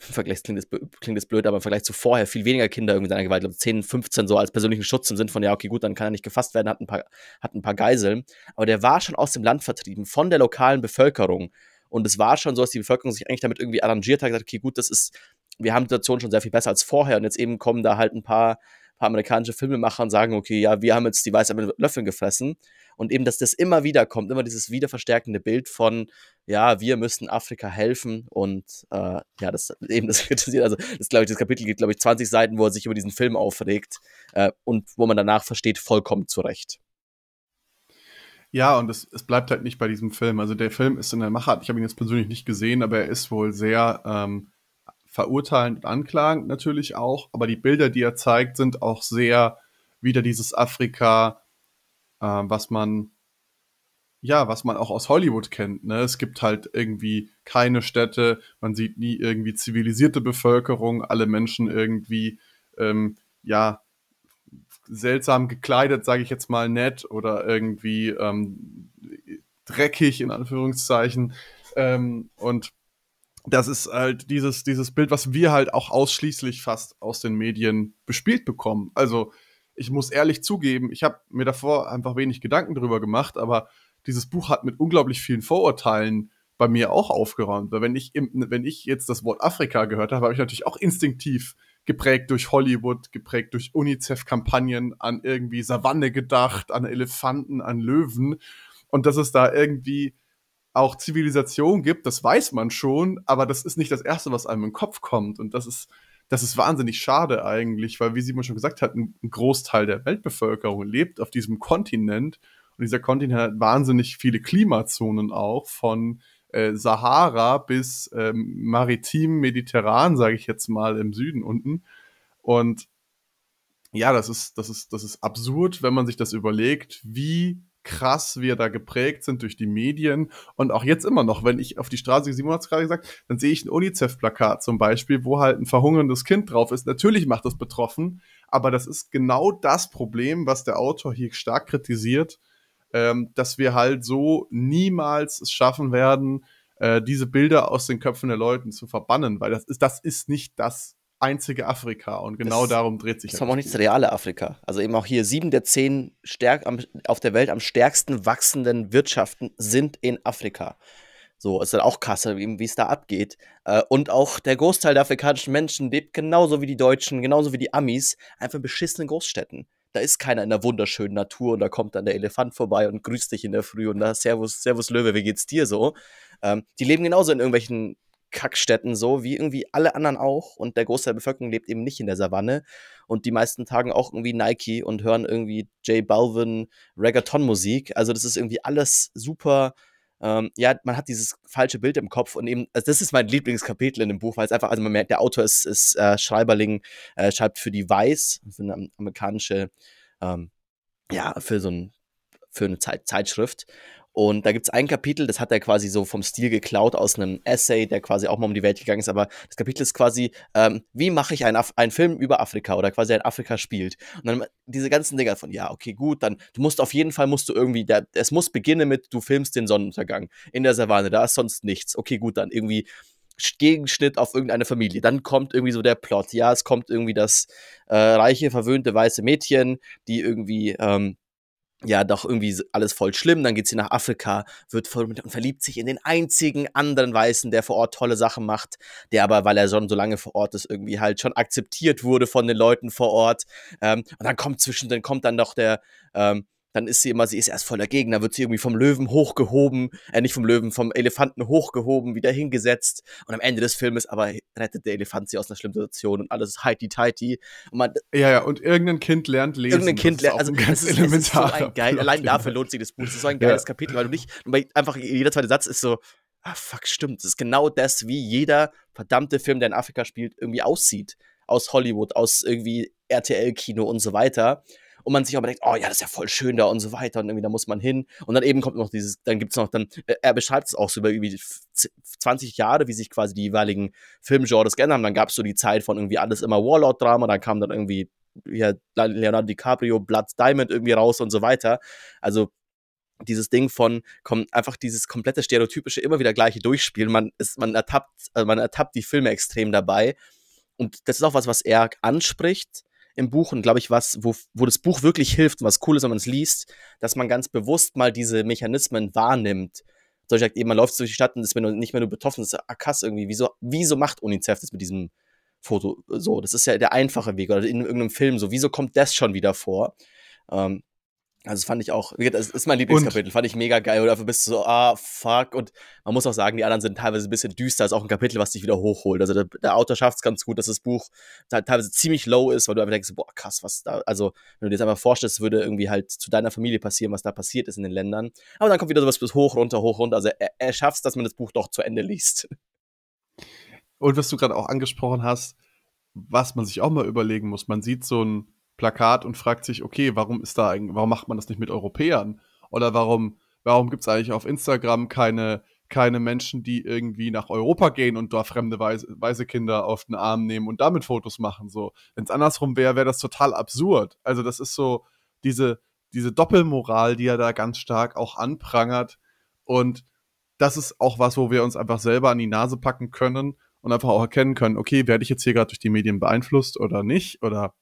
im Vergleich klingt das, klingt das blöd, aber im Vergleich zu vorher viel weniger Kinder irgendwie seiner Gewalt, ich glaube 10, 15 so als persönlichen Schutz im Sinn von, ja, okay, gut, dann kann er nicht gefasst werden, hat ein paar, hat ein paar Geiseln. Aber der war schon aus dem Land vertrieben, von der lokalen Bevölkerung. Und es war schon so, dass die Bevölkerung sich eigentlich damit irgendwie arrangiert hat, gesagt, okay, gut, das ist, wir haben die Situation schon sehr viel besser als vorher. Und jetzt eben kommen da halt ein paar amerikanische Filmemacher und sagen, okay, ja, wir haben jetzt die Weiße mit Löffeln gefressen. Und eben, dass das immer wieder kommt, immer dieses wiederverstärkende Bild von, ja, wir müssen Afrika helfen und äh, ja, das eben das kritisiert, also das glaube ich, das Kapitel geht, glaube ich, 20 Seiten, wo er sich über diesen Film aufregt äh, und wo man danach versteht, vollkommen zurecht. Ja, und es, es bleibt halt nicht bei diesem Film. Also der Film ist in der Machart, ich habe ihn jetzt persönlich nicht gesehen, aber er ist wohl sehr ähm, verurteilend und anklagend natürlich auch. Aber die Bilder, die er zeigt, sind auch sehr wieder dieses Afrika, äh, was man ja, was man auch aus Hollywood kennt. Ne? Es gibt halt irgendwie keine Städte, man sieht nie irgendwie zivilisierte Bevölkerung, alle Menschen irgendwie ähm, ja seltsam gekleidet, sage ich jetzt mal nett, oder irgendwie ähm, dreckig in Anführungszeichen. Ähm, und das ist halt dieses, dieses Bild, was wir halt auch ausschließlich fast aus den Medien bespielt bekommen. Also ich muss ehrlich zugeben, ich habe mir davor einfach wenig Gedanken drüber gemacht, aber dieses Buch hat mit unglaublich vielen Vorurteilen bei mir auch aufgeräumt. Weil wenn ich, im, wenn ich jetzt das Wort Afrika gehört habe, habe ich natürlich auch instinktiv geprägt durch Hollywood, geprägt durch UNICEF-Kampagnen an irgendwie Savanne gedacht, an Elefanten, an Löwen. Und dass es da irgendwie auch Zivilisation gibt, das weiß man schon, aber das ist nicht das Erste, was einem im Kopf kommt. Und das ist, das ist wahnsinnig schade eigentlich, weil, wie Simon schon gesagt hat, ein Großteil der Weltbevölkerung lebt auf diesem Kontinent. Und dieser Kontinent hat wahnsinnig viele Klimazonen auch, von äh, Sahara bis ähm, maritim mediterran, sage ich jetzt mal, im Süden unten. Und ja, das ist, das ist, das ist absurd, wenn man sich das überlegt, wie krass wir da geprägt sind durch die Medien und auch jetzt immer noch, wenn ich auf die Straße, Simon hat es gerade gesagt, dann sehe ich ein UNICEF-Plakat zum Beispiel, wo halt ein verhungerndes Kind drauf ist. Natürlich macht das betroffen, aber das ist genau das Problem, was der Autor hier stark kritisiert, ähm, dass wir halt so niemals es schaffen werden, äh, diese Bilder aus den Köpfen der Leuten zu verbannen, weil das ist, das ist nicht das einzige Afrika und genau das, darum dreht sich das. Das ist auch nicht das reale Afrika. Also eben auch hier sieben der zehn stärk am, auf der Welt am stärksten wachsenden Wirtschaften sind in Afrika. So, ist dann auch krass, wie es da abgeht. Äh, und auch der Großteil der afrikanischen Menschen lebt genauso wie die Deutschen, genauso wie die Amis, einfach in beschissenen Großstädten da ist keiner in der wunderschönen Natur und da kommt dann der Elefant vorbei und grüßt dich in der Früh und da Servus, Servus Löwe, wie geht's dir so? Ähm, die leben genauso in irgendwelchen Kackstätten so, wie irgendwie alle anderen auch. Und der Großteil der Bevölkerung lebt eben nicht in der Savanne. Und die meisten tagen auch irgendwie Nike und hören irgendwie J Balvin Reggaeton-Musik. Also das ist irgendwie alles super ähm, ja, man hat dieses falsche Bild im Kopf und eben, also das ist mein Lieblingskapitel in dem Buch, weil es einfach, also man merkt, der Autor ist, ist äh, Schreiberling, äh, schreibt für die Weiß, für eine amerikanische, ähm, ja, für so ein, für eine Zeit, Zeitschrift. Und da gibt es ein Kapitel, das hat er quasi so vom Stil geklaut aus einem Essay, der quasi auch mal um die Welt gegangen ist. Aber das Kapitel ist quasi, ähm, wie mache ich einen, einen Film über Afrika oder quasi ein Afrika spielt. Und dann diese ganzen Dinger von, ja, okay, gut, dann, du musst auf jeden Fall, musst du irgendwie, der, es muss beginnen mit, du filmst den Sonnenuntergang in der Savanne, da ist sonst nichts. Okay, gut, dann irgendwie Gegenschnitt auf irgendeine Familie. Dann kommt irgendwie so der Plot. Ja, es kommt irgendwie das äh, reiche, verwöhnte weiße Mädchen, die irgendwie ähm, ja doch irgendwie alles voll schlimm. Dann geht sie nach Afrika, wird voll und verliebt sich in den einzigen anderen Weißen, der vor Ort tolle Sachen macht, der aber, weil er schon so lange vor Ort ist, irgendwie halt schon akzeptiert wurde von den Leuten vor Ort. Ähm, und dann kommt zwischen, dann kommt dann noch der ähm, dann ist sie immer, sie ist erst voll dagegen, dann wird sie irgendwie vom Löwen hochgehoben, äh, nicht vom Löwen, vom Elefanten hochgehoben, wieder hingesetzt und am Ende des Filmes aber rettet der Elefant sie aus einer schlimmen Situation und alles ist heiti tighty. Und man, ja, ja, und irgendein Kind lernt lesen. Irgendein Kind lernt, also ganz ist, elementar. So ein geil, allein dafür lohnt sich das Buch, das ist so ein geiles ja. Kapitel, weil du nicht, weil einfach jeder zweite Satz ist so, ah fuck, stimmt, das ist genau das, wie jeder verdammte Film, der in Afrika spielt, irgendwie aussieht. Aus Hollywood, aus irgendwie RTL-Kino und so weiter und man sich aber denkt, oh ja, das ist ja voll schön da und so weiter und irgendwie da muss man hin und dann eben kommt noch dieses, dann gibt es noch dann, äh, er beschreibt es auch so über irgendwie 20 Jahre, wie sich quasi die jeweiligen Filmgenres geändert haben. Dann gab es so die Zeit von irgendwie alles immer Warlord-Drama, dann kam dann irgendwie ja, Leonardo DiCaprio, Blood Diamond irgendwie raus und so weiter. Also dieses Ding von komm, einfach dieses komplette stereotypische immer wieder gleiche durchspielen. Man ist, man ertappt, also man ertappt die Filme extrem dabei. Und das ist auch was, was er anspricht im Buch und glaube ich, was, wo, wo das Buch wirklich hilft und was cool ist, wenn man es liest, dass man ganz bewusst mal diese Mechanismen wahrnimmt. So ich gesagt, eben, man läuft durch die Stadt und ist nicht mehr nur betroffen, das ist ah, krass irgendwie. Wieso, wieso macht UNICEF das mit diesem Foto so? Das ist ja der einfache Weg oder in irgendeinem Film so. Wieso kommt das schon wieder vor? Ähm, also das fand ich auch, das ist mein Lieblingskapitel, fand ich mega geil. Und dafür bist du so, ah, fuck. Und man muss auch sagen, die anderen sind teilweise ein bisschen düster. Das ist auch ein Kapitel, was dich wieder hochholt. Also der, der Autor schafft es ganz gut, dass das Buch teilweise ziemlich low ist, weil du einfach denkst, boah, krass, was da, also wenn du dir jetzt einfach vorstellst, würde irgendwie halt zu deiner Familie passieren, was da passiert ist in den Ländern. Aber dann kommt wieder sowas bis hoch, runter, hoch, runter. Also er, er schafft es, dass man das Buch doch zu Ende liest. Und was du gerade auch angesprochen hast, was man sich auch mal überlegen muss, man sieht so ein Plakat und fragt sich, okay, warum ist da warum macht man das nicht mit Europäern? Oder warum, warum gibt es eigentlich auf Instagram keine, keine Menschen, die irgendwie nach Europa gehen und da fremde Weise, weise Kinder auf den Arm nehmen und damit Fotos machen? So, wenn es andersrum wäre, wäre das total absurd. Also, das ist so diese, diese Doppelmoral, die er da ganz stark auch anprangert. Und das ist auch was, wo wir uns einfach selber an die Nase packen können und einfach auch erkennen können, okay, werde ich jetzt hier gerade durch die Medien beeinflusst oder nicht? Oder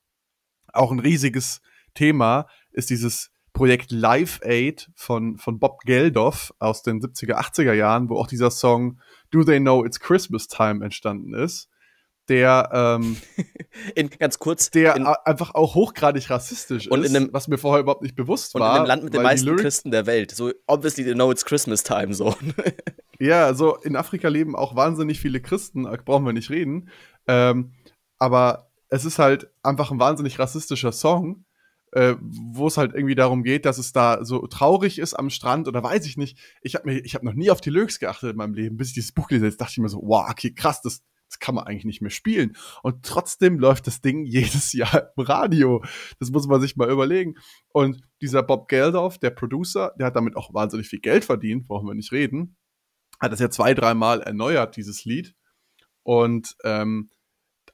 auch ein riesiges Thema ist dieses Projekt Live Aid von, von Bob Geldof aus den 70er, 80er Jahren, wo auch dieser Song Do They Know It's Christmas Time entstanden ist. Der, ähm, in, ganz kurz, der in, einfach auch hochgradig rassistisch und ist, in einem, was mir vorher überhaupt nicht bewusst und war. Und in einem Land mit den meisten Christen der Welt. So, obviously they know it's Christmas time, so. ja, so in Afrika leben auch wahnsinnig viele Christen, brauchen wir nicht reden. Ähm, aber es ist halt einfach ein wahnsinnig rassistischer Song, äh, wo es halt irgendwie darum geht, dass es da so traurig ist am Strand oder weiß ich nicht. Ich habe mir, noch nie auf die Lyrics geachtet in meinem Leben, bis ich dieses Buch gelesen habe. dachte ich mir so, wow, okay, krass, das, das kann man eigentlich nicht mehr spielen. Und trotzdem läuft das Ding jedes Jahr im Radio. Das muss man sich mal überlegen. Und dieser Bob Geldof, der Producer, der hat damit auch wahnsinnig viel Geld verdient, brauchen wir nicht reden. Hat das ja zwei, dreimal erneuert, dieses Lied. Und ähm,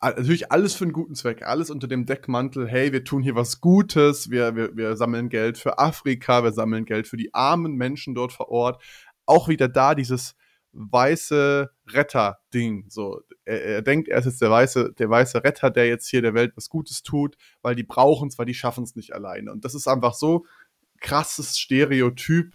natürlich alles für einen guten Zweck, alles unter dem Deckmantel, hey, wir tun hier was Gutes, wir, wir, wir sammeln Geld für Afrika, wir sammeln Geld für die armen Menschen dort vor Ort. Auch wieder da dieses weiße Retter-Ding. So, er, er, denkt, er ist jetzt der weiße, der weiße Retter, der jetzt hier der Welt was Gutes tut, weil die brauchen es, weil die schaffen es nicht alleine. Und das ist einfach so krasses Stereotyp,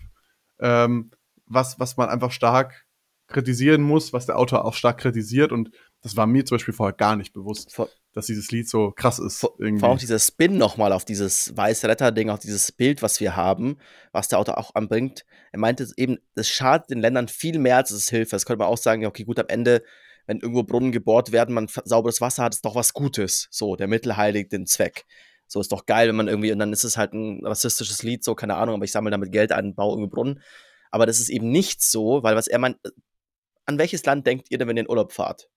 ähm, was, was man einfach stark kritisieren muss, was der Autor auch stark kritisiert. Und das war mir zum Beispiel vorher gar nicht bewusst, vor, dass dieses Lied so krass ist. Vor, vor auch dieser Spin nochmal auf dieses weiße Retter-Ding, auf dieses Bild, was wir haben, was der Autor auch anbringt. Er meinte eben, das schadet den Ländern viel mehr, als es hilft. Das könnte man auch sagen, okay, gut, am Ende, wenn irgendwo Brunnen gebohrt werden, man sauberes Wasser hat, ist doch was Gutes. So, der Mittel heiligt den Zweck. So ist doch geil, wenn man irgendwie, und dann ist es halt ein rassistisches Lied, so, keine Ahnung, aber ich sammle damit Geld ein, baue irgendwie Brunnen. Aber das ist eben nicht so, weil was er meint, an welches Land denkt ihr denn, wenn ihr in Urlaub fahrt?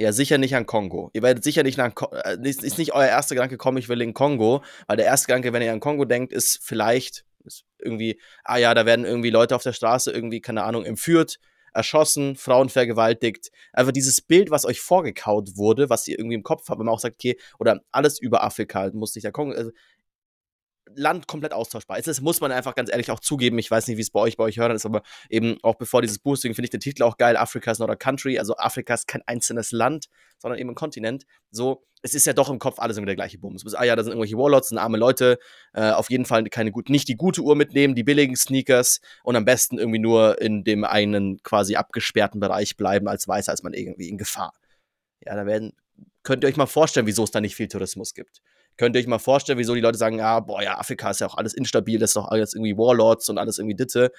Ja, sicher nicht an Kongo. Ihr werdet sicher nicht nach äh, ist, ist nicht euer erster Gedanke, komm, ich will in Kongo, weil der erste Gedanke, wenn ihr an Kongo denkt, ist vielleicht ist irgendwie, ah ja, da werden irgendwie Leute auf der Straße irgendwie, keine Ahnung, entführt, erschossen, Frauen vergewaltigt. Einfach dieses Bild, was euch vorgekaut wurde, was ihr irgendwie im Kopf habt, wenn man auch sagt, okay, oder alles über Afrika, muss nicht der Kongo, also Land komplett austauschbar ist. Das muss man einfach ganz ehrlich auch zugeben. Ich weiß nicht, wie es bei euch, bei euch hören ist, aber eben auch bevor dieses deswegen finde ich den Titel auch geil. Afrika is not a country. Also Afrika ist kein einzelnes Land, sondern eben ein Kontinent. So, es ist ja doch im Kopf alles immer der gleiche Bums. Ah ja, da sind irgendwelche Warlords, sind arme Leute. Äh, auf jeden Fall keine gut, nicht die gute Uhr mitnehmen, die billigen Sneakers und am besten irgendwie nur in dem einen quasi abgesperrten Bereich bleiben als Weißer, als man irgendwie in Gefahr. Ja, da werden, könnt ihr euch mal vorstellen, wieso es da nicht viel Tourismus gibt. Könnt ihr euch mal vorstellen, wieso die Leute sagen, ja, boah, ja, Afrika ist ja auch alles instabil, das ist doch alles irgendwie Warlords und alles irgendwie Ditte.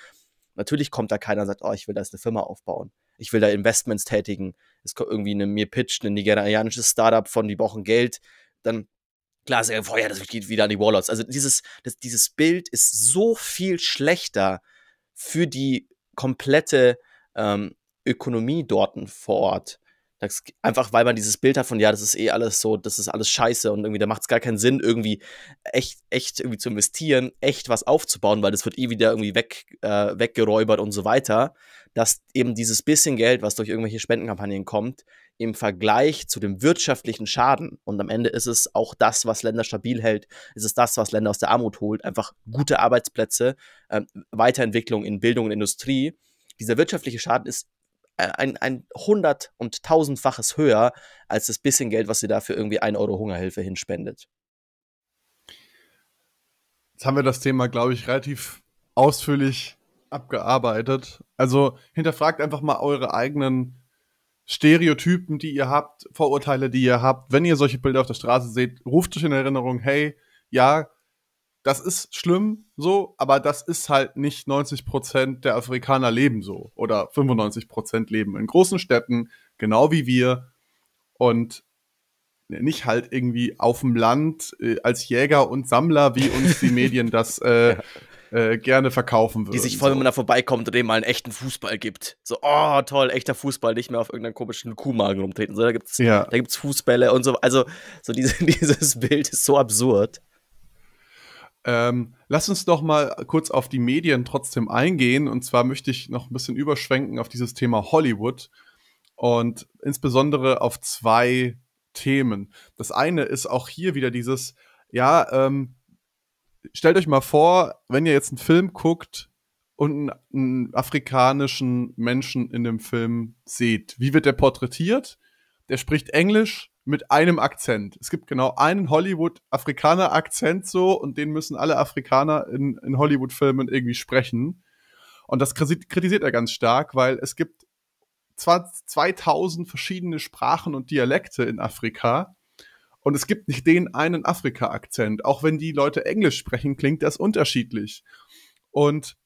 Natürlich kommt da keiner und sagt, oh, ich will da jetzt eine Firma aufbauen. Ich will da Investments tätigen. Es kommt irgendwie eine, mir pitcht ein nigerianisches Startup von, die brauchen Geld. Dann, klar, sagen, boah, ja, das geht wieder an die Warlords. Also dieses, das, dieses Bild ist so viel schlechter für die komplette ähm, Ökonomie dort vor Ort. Das, einfach weil man dieses Bild hat von, ja, das ist eh alles so, das ist alles scheiße und irgendwie, da macht es gar keinen Sinn, irgendwie echt, echt irgendwie zu investieren, echt was aufzubauen, weil das wird eh wieder irgendwie weg, äh, weggeräubert und so weiter, dass eben dieses bisschen Geld, was durch irgendwelche Spendenkampagnen kommt, im Vergleich zu dem wirtschaftlichen Schaden, und am Ende ist es auch das, was Länder stabil hält, ist es das, was Länder aus der Armut holt, einfach gute Arbeitsplätze, äh, Weiterentwicklung in Bildung und Industrie. Dieser wirtschaftliche Schaden ist ein, ein hundert- und tausendfaches höher als das bisschen Geld, was sie da für irgendwie ein Euro Hungerhilfe hinspendet. Jetzt haben wir das Thema, glaube ich, relativ ausführlich abgearbeitet. Also hinterfragt einfach mal eure eigenen Stereotypen, die ihr habt, Vorurteile, die ihr habt. Wenn ihr solche Bilder auf der Straße seht, ruft euch in Erinnerung, hey, ja, das ist schlimm so, aber das ist halt nicht 90 Prozent der Afrikaner leben so oder 95 Prozent leben in großen Städten, genau wie wir und nicht halt irgendwie auf dem Land äh, als Jäger und Sammler, wie uns die Medien das äh, äh, gerne verkaufen würden. Die sich voll, so. wenn man da vorbeikommt und dem mal einen echten Fußball gibt. So, oh, toll, echter Fußball, nicht mehr auf irgendeinem komischen Kuhmagen rumtreten. So, da gibt's, ja. da gibt's Fußbälle und so. Also, so diese, dieses Bild ist so absurd. Ähm, lass uns doch mal kurz auf die Medien trotzdem eingehen. Und zwar möchte ich noch ein bisschen überschwenken auf dieses Thema Hollywood und insbesondere auf zwei Themen. Das eine ist auch hier wieder dieses, ja, ähm, stellt euch mal vor, wenn ihr jetzt einen Film guckt und einen, einen afrikanischen Menschen in dem Film seht, wie wird der porträtiert? Der spricht Englisch mit einem Akzent. Es gibt genau einen Hollywood-Afrikaner-Akzent so und den müssen alle Afrikaner in, in Hollywood-Filmen irgendwie sprechen. Und das kritisiert er ganz stark, weil es gibt zwar 2000 verschiedene Sprachen und Dialekte in Afrika, und es gibt nicht den einen Afrika-Akzent. Auch wenn die Leute Englisch sprechen, klingt das unterschiedlich. Und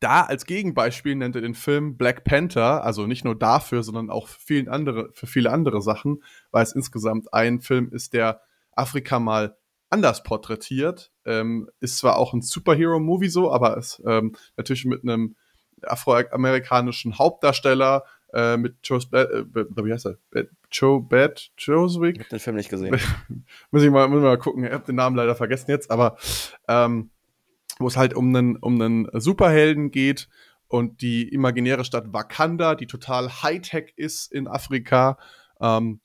da als Gegenbeispiel nennt er den Film Black Panther, also nicht nur dafür, sondern auch für, vielen andere, für viele andere Sachen, weil es insgesamt ein Film ist, der Afrika mal anders porträtiert. Ähm, ist zwar auch ein Superhero-Movie so, aber ist ähm, natürlich mit einem afroamerikanischen Hauptdarsteller, äh, mit Joe, äh, wie heißt er? Joe Bad Joswick. Ich hab den Film nicht gesehen. muss, ich mal, muss ich mal gucken. Ich habe den Namen leider vergessen jetzt, aber ähm, wo es halt um einen, um einen Superhelden geht und die imaginäre Stadt Wakanda, die total Hightech ist in Afrika, ähm,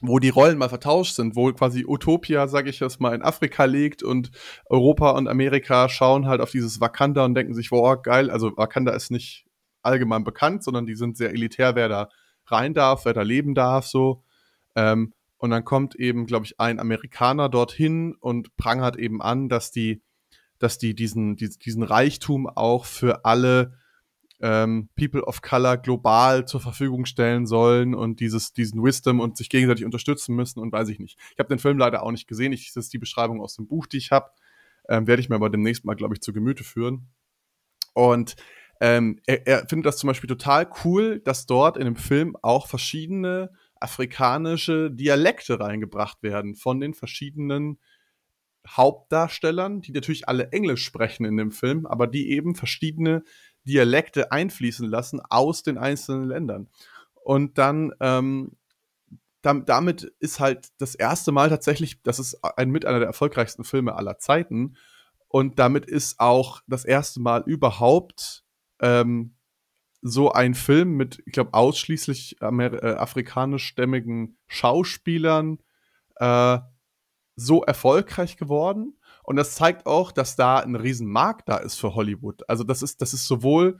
wo die Rollen mal vertauscht sind, wo quasi Utopia, sage ich jetzt mal, in Afrika liegt und Europa und Amerika schauen halt auf dieses Wakanda und denken sich, wow, geil, also Wakanda ist nicht allgemein bekannt, sondern die sind sehr elitär, wer da rein darf, wer da leben darf, so. Ähm, und dann kommt eben, glaube ich, ein Amerikaner dorthin und prangert eben an, dass die, dass die diesen, diesen Reichtum auch für alle ähm, People of Color global zur Verfügung stellen sollen und dieses, diesen Wisdom und sich gegenseitig unterstützen müssen und weiß ich nicht. Ich habe den Film leider auch nicht gesehen. Ich, das ist die Beschreibung aus dem Buch, die ich habe. Ähm, Werde ich mir aber demnächst mal, glaube ich, zu Gemüte führen. Und ähm, er, er findet das zum Beispiel total cool, dass dort in dem Film auch verschiedene afrikanische Dialekte reingebracht werden von den verschiedenen Hauptdarstellern, die natürlich alle Englisch sprechen in dem Film, aber die eben verschiedene Dialekte einfließen lassen aus den einzelnen Ländern. Und dann ähm, damit ist halt das erste Mal tatsächlich, das ist ein mit einer der erfolgreichsten Filme aller Zeiten. Und damit ist auch das erste Mal überhaupt ähm, so ein Film mit, ich glaube, ausschließlich äh, afrikanischstämmigen Schauspielern äh, so erfolgreich geworden. Und das zeigt auch, dass da ein Riesenmarkt da ist für Hollywood. Also das ist, das ist sowohl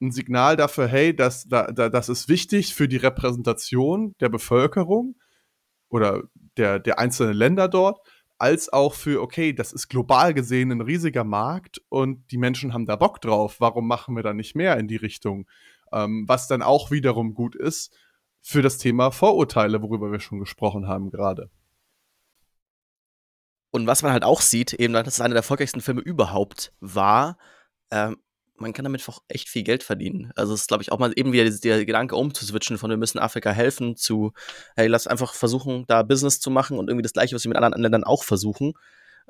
ein Signal dafür, hey, das, da, da, das ist wichtig für die Repräsentation der Bevölkerung oder der, der einzelnen Länder dort, als auch für, okay, das ist global gesehen ein riesiger Markt und die Menschen haben da Bock drauf. Warum machen wir da nicht mehr in die Richtung? Ähm, was dann auch wiederum gut ist für das Thema Vorurteile, worüber wir schon gesprochen haben gerade. Und was man halt auch sieht, eben, dass es einer der erfolgreichsten Filme überhaupt war, ähm, man kann damit auch echt viel Geld verdienen. Also es ist, glaube ich, auch mal eben wieder der Gedanke umzuswitchen von wir müssen Afrika helfen zu, hey, lass einfach versuchen, da Business zu machen und irgendwie das Gleiche, was wir mit anderen Ländern auch versuchen.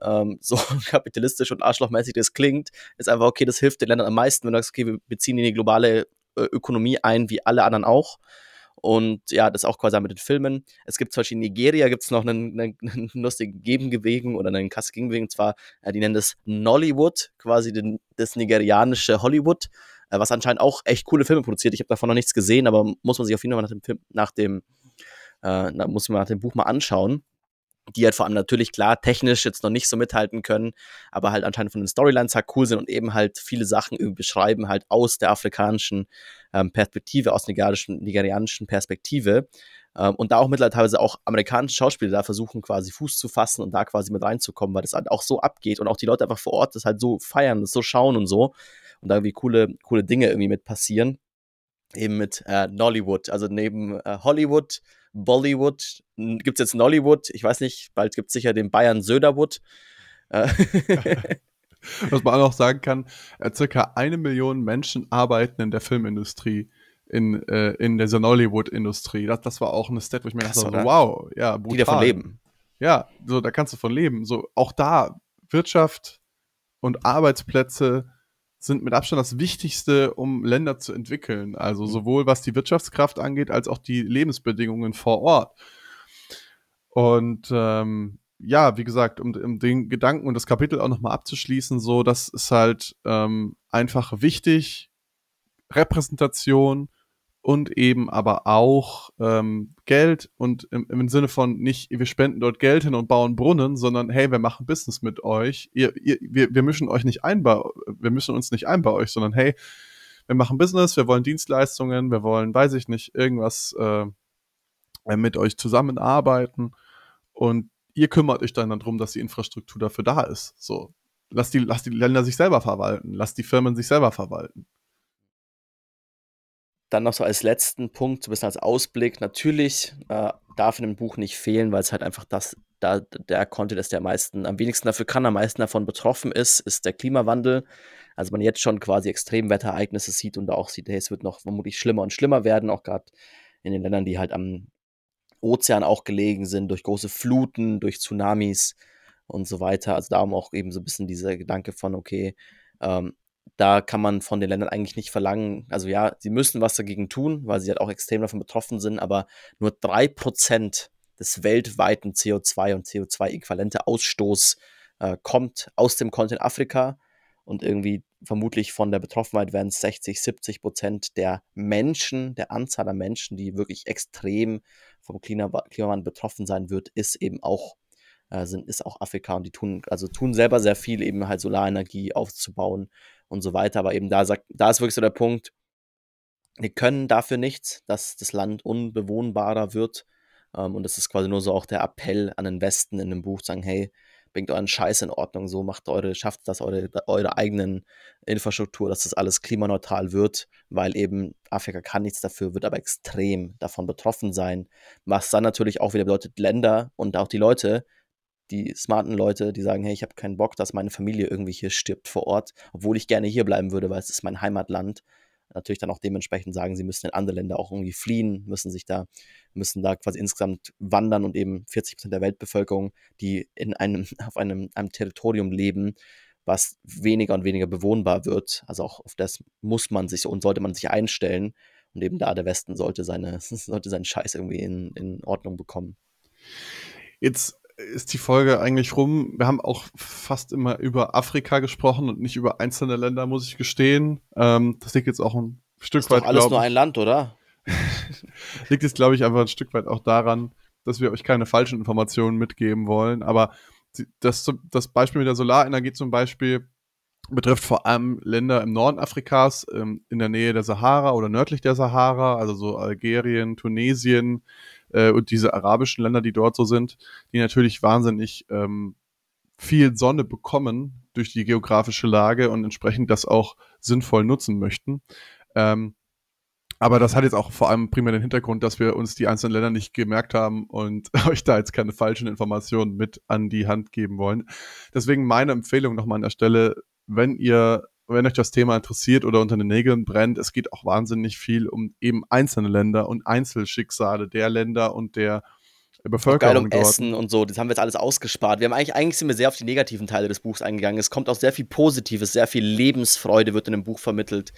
Ähm, so kapitalistisch und arschlochmäßig das klingt, ist einfach, okay, das hilft den Ländern am meisten, wenn du sagst, okay, wir beziehen in die globale äh, Ökonomie ein, wie alle anderen auch. Und ja, das auch quasi mit den Filmen. Es gibt zum Beispiel in Nigeria gibt es noch einen, einen, einen lustigen Gegenbewegung oder einen krass Gegenbewegung. Und zwar, äh, die nennen das Nollywood, quasi den, das nigerianische Hollywood. äh, was anscheinend auch echt coole Filme produziert. Ich habe davon noch nichts gesehen, aber muss man sich auf jeden Fall nach dem Film, nach dem, äh, muss man nach dem Buch mal anschauen die halt vor allem natürlich klar technisch jetzt noch nicht so mithalten können, aber halt anscheinend von den Storylines halt cool sind und eben halt viele Sachen irgendwie beschreiben, halt aus der afrikanischen ähm, Perspektive, aus nigerianischen, nigerianischen Perspektive. Ähm, und da auch mittlerweile teilweise auch amerikanische Schauspieler da versuchen, quasi Fuß zu fassen und da quasi mit reinzukommen, weil das halt auch so abgeht und auch die Leute einfach vor Ort das halt so feiern, das so schauen und so. Und da irgendwie coole, coole Dinge irgendwie mit passieren. Eben mit äh, Nollywood, also neben äh, Hollywood Bollywood, gibt es jetzt Nollywood, ich weiß nicht, bald gibt es sicher den Bayern Söderwood. Äh, Was man auch sagen kann, äh, circa eine Million Menschen arbeiten in der Filmindustrie, in, äh, in der Nollywood-Industrie. Das, das war auch eine Stat, wo ich mir dachte, so, wow, ja, brutal. Die davon leben. Ja, so, da kannst du von leben. So, auch da, Wirtschaft und Arbeitsplätze sind mit Abstand das Wichtigste, um Länder zu entwickeln. Also mhm. sowohl was die Wirtschaftskraft angeht, als auch die Lebensbedingungen vor Ort. Und ähm, ja, wie gesagt, um, um, den Gedanken und das Kapitel auch nochmal abzuschließen, so, das ist halt ähm, einfach wichtig, Repräsentation und eben aber auch ähm, Geld und im, im Sinne von nicht, wir spenden dort Geld hin und bauen Brunnen, sondern hey, wir machen Business mit euch. Ihr, ihr, wir, wir mischen euch nicht ein bei, wir mischen uns nicht ein bei euch, sondern hey, wir machen Business, wir wollen Dienstleistungen, wir wollen, weiß ich nicht, irgendwas äh, mit euch zusammenarbeiten und ihr kümmert euch dann darum, dass die Infrastruktur dafür da ist. So, lasst die, lasst die Länder sich selber verwalten, lasst die Firmen sich selber verwalten. Dann noch so als letzten Punkt, so ein bisschen als Ausblick. Natürlich äh, darf in dem Buch nicht fehlen, weil es halt einfach das, da, der Content ist, der am meisten, am wenigsten dafür kann, am meisten davon betroffen ist, ist der Klimawandel. Also man jetzt schon quasi Extremwetterereignisse sieht und auch sieht, hey, es wird noch vermutlich schlimmer und schlimmer werden, auch gerade in den Ländern, die halt am Ozean auch gelegen sind, durch große Fluten, durch Tsunamis und so weiter. Also darum auch eben so ein bisschen dieser Gedanke von, okay, ähm, da kann man von den Ländern eigentlich nicht verlangen, also ja, sie müssen was dagegen tun, weil sie halt auch extrem davon betroffen sind, aber nur 3% des weltweiten CO2 und CO2-äquivalente Ausstoß äh, kommt aus dem Kontinent Afrika. Und irgendwie vermutlich von der Betroffenheit werden es 60, 70 Prozent der Menschen, der Anzahl der Menschen, die wirklich extrem vom Klimawandel betroffen sein wird, ist eben auch äh, sind, ist auch Afrika. Und die tun, also tun selber sehr viel, eben halt Solarenergie aufzubauen und so weiter. Aber eben da sagt, da ist wirklich so der Punkt, wir können dafür nichts, dass das Land unbewohnbarer wird. Ähm, und das ist quasi nur so auch der Appell an den Westen in dem Buch, sagen, hey, bringt euren Scheiß in Ordnung, so macht eure, schafft das eure, eure eigenen Infrastruktur, dass das alles klimaneutral wird, weil eben Afrika kann nichts dafür, wird aber extrem davon betroffen sein. Was dann natürlich auch wieder bedeutet, Länder und auch die Leute die smarten Leute, die sagen, hey, ich habe keinen Bock, dass meine Familie irgendwie hier stirbt vor Ort, obwohl ich gerne hier bleiben würde, weil es ist mein Heimatland. Natürlich dann auch dementsprechend sagen, sie müssen in andere Länder auch irgendwie fliehen, müssen sich da, müssen da quasi insgesamt wandern und eben 40 Prozent der Weltbevölkerung, die in einem, auf einem, einem Territorium leben, was weniger und weniger bewohnbar wird. Also auch auf das muss man sich und sollte man sich einstellen. Und eben da der Westen sollte seine, sollte seinen Scheiß irgendwie in, in Ordnung bekommen. Jetzt ist die Folge eigentlich rum. Wir haben auch fast immer über Afrika gesprochen und nicht über einzelne Länder, muss ich gestehen. Ähm, das liegt jetzt auch ein Stück ist weit. Doch alles nur ein Land, oder? liegt jetzt, glaube ich, einfach ein Stück weit auch daran, dass wir euch keine falschen Informationen mitgeben wollen. Aber das, das Beispiel mit der Solarenergie zum Beispiel betrifft vor allem Länder im Norden Afrikas, ähm, in der Nähe der Sahara oder nördlich der Sahara, also so Algerien, Tunesien, äh, und diese arabischen Länder, die dort so sind, die natürlich wahnsinnig ähm, viel Sonne bekommen durch die geografische Lage und entsprechend das auch sinnvoll nutzen möchten. Ähm, aber das hat jetzt auch vor allem primär den Hintergrund, dass wir uns die einzelnen Länder nicht gemerkt haben und euch da jetzt keine falschen Informationen mit an die Hand geben wollen. Deswegen meine Empfehlung nochmal an der Stelle, wenn ihr wenn euch das Thema interessiert oder unter den Nägeln brennt, es geht auch wahnsinnig viel um eben einzelne Länder und Einzelschicksale der Länder und der Bevölkerung. Geil um dort. Essen und so, das haben wir jetzt alles ausgespart. Wir haben eigentlich, eigentlich sind wir sehr auf die negativen Teile des Buchs eingegangen. Es kommt auch sehr viel Positives, sehr viel Lebensfreude wird in dem Buch vermittelt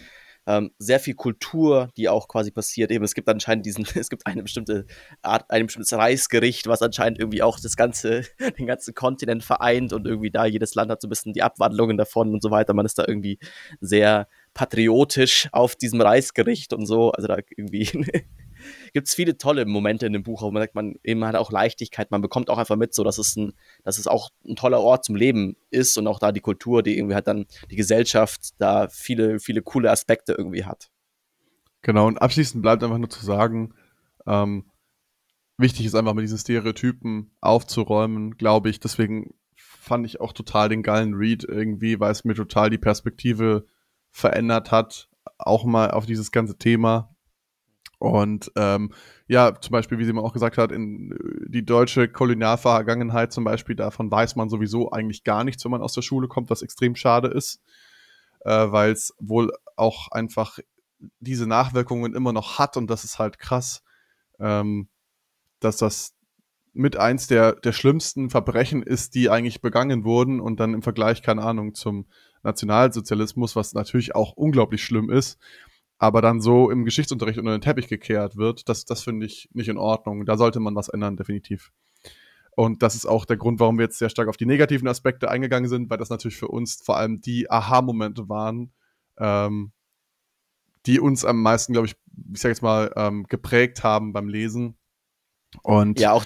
ähm, sehr viel Kultur, die auch quasi passiert. Eben, es gibt anscheinend diesen, es gibt eine bestimmte Art, ein bestimmtes Reisgericht, was anscheinend irgendwie auch das ganze, den ganzen Kontinent vereint und irgendwie da jedes Land hat so ein bisschen die Abwandlungen davon und so weiter. Man ist da irgendwie sehr patriotisch auf diesem Reisgericht und so. Also da irgendwie gibt es viele tolle Momente in dem Buch, wo man sagt, man eben hat auch Leichtigkeit, man bekommt auch einfach mit, so dass es ein, dass es auch ein toller Ort zum Leben ist und auch da die Kultur, die irgendwie hat dann die Gesellschaft da viele, viele coole Aspekte irgendwie hat. Genau, und abschließend bleibt einfach nur zu sagen, ähm, wichtig ist einfach mit diesen Stereotypen aufzuräumen, glaube ich. Deswegen fand ich auch total den geilen Read irgendwie, weil es mir total die Perspektive verändert hat, auch mal auf dieses ganze Thema. Und ähm, ja, zum Beispiel, wie sie mal auch gesagt hat, in äh, die deutsche Kolonialvergangenheit zum Beispiel, davon weiß man sowieso eigentlich gar nichts, wenn man aus der Schule kommt, was extrem schade ist, äh, weil es wohl auch einfach diese Nachwirkungen immer noch hat und das ist halt krass, ähm, dass das mit eins der, der schlimmsten Verbrechen ist, die eigentlich begangen wurden und dann im Vergleich, keine Ahnung, zum Nationalsozialismus, was natürlich auch unglaublich schlimm ist, aber dann so im Geschichtsunterricht unter den Teppich gekehrt wird, das, das finde ich nicht in Ordnung. Da sollte man was ändern, definitiv. Und das ist auch der Grund, warum wir jetzt sehr stark auf die negativen Aspekte eingegangen sind, weil das natürlich für uns vor allem die Aha-Momente waren, ähm, die uns am meisten, glaube ich, ich sag jetzt mal, ähm, geprägt haben beim Lesen. Und ja, auch,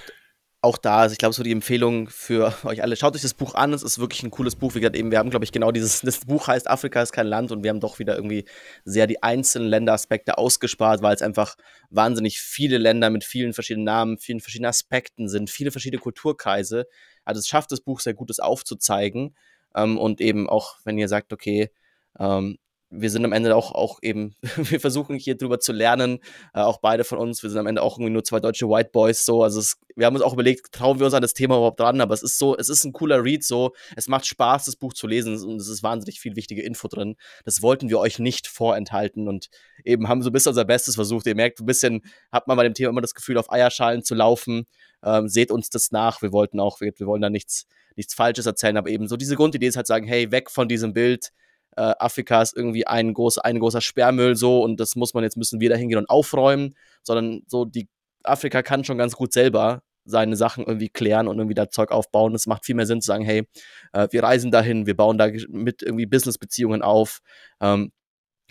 auch da, also ich glaube, so die Empfehlung für euch alle, schaut euch das Buch an, es ist wirklich ein cooles Buch. Wie gesagt, eben, wir haben, glaube ich, genau dieses, das Buch heißt Afrika ist kein Land und wir haben doch wieder irgendwie sehr die einzelnen Länderaspekte ausgespart, weil es einfach wahnsinnig viele Länder mit vielen verschiedenen Namen, vielen verschiedenen Aspekten sind, viele verschiedene Kulturkreise. Also es schafft das Buch sehr gut, es aufzuzeigen. Ähm, und eben auch, wenn ihr sagt, okay, ähm, wir sind am Ende auch, auch eben, wir versuchen hier drüber zu lernen, äh, auch beide von uns. Wir sind am Ende auch irgendwie nur zwei deutsche White Boys, so. Also es, wir haben uns auch überlegt, trauen wir uns an das Thema überhaupt dran, aber es ist so, es ist ein cooler Read, so. Es macht Spaß, das Buch zu lesen und es ist wahnsinnig viel wichtige Info drin. Das wollten wir euch nicht vorenthalten und eben haben so ein bisschen unser Bestes versucht. Ihr merkt, ein bisschen hat man bei dem Thema immer das Gefühl, auf Eierschalen zu laufen. Ähm, seht uns das nach. Wir wollten auch, wir, wir wollen da nichts, nichts Falsches erzählen, aber eben so diese Grundidee ist halt sagen, hey, weg von diesem Bild, äh, Afrika ist irgendwie ein, groß, ein großer Sperrmüll so und das muss man jetzt, müssen wir da hingehen und aufräumen, sondern so die Afrika kann schon ganz gut selber seine Sachen irgendwie klären und irgendwie da Zeug aufbauen. Es macht viel mehr Sinn zu sagen, hey, äh, wir reisen dahin, wir bauen da mit irgendwie Business-Beziehungen auf. Ähm,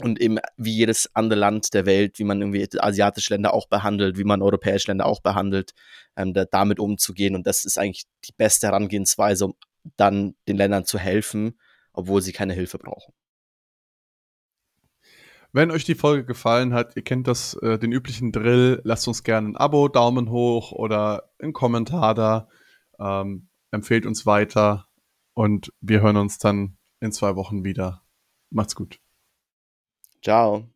und eben wie jedes andere Land der Welt, wie man irgendwie asiatische Länder auch behandelt, wie man europäische Länder auch behandelt, ähm, da, damit umzugehen. Und das ist eigentlich die beste Herangehensweise, um dann den Ländern zu helfen obwohl sie keine Hilfe brauchen. Wenn euch die Folge gefallen hat, ihr kennt das, äh, den üblichen Drill, lasst uns gerne ein Abo, Daumen hoch oder einen Kommentar da. Ähm, empfehlt uns weiter und wir hören uns dann in zwei Wochen wieder. Macht's gut. Ciao.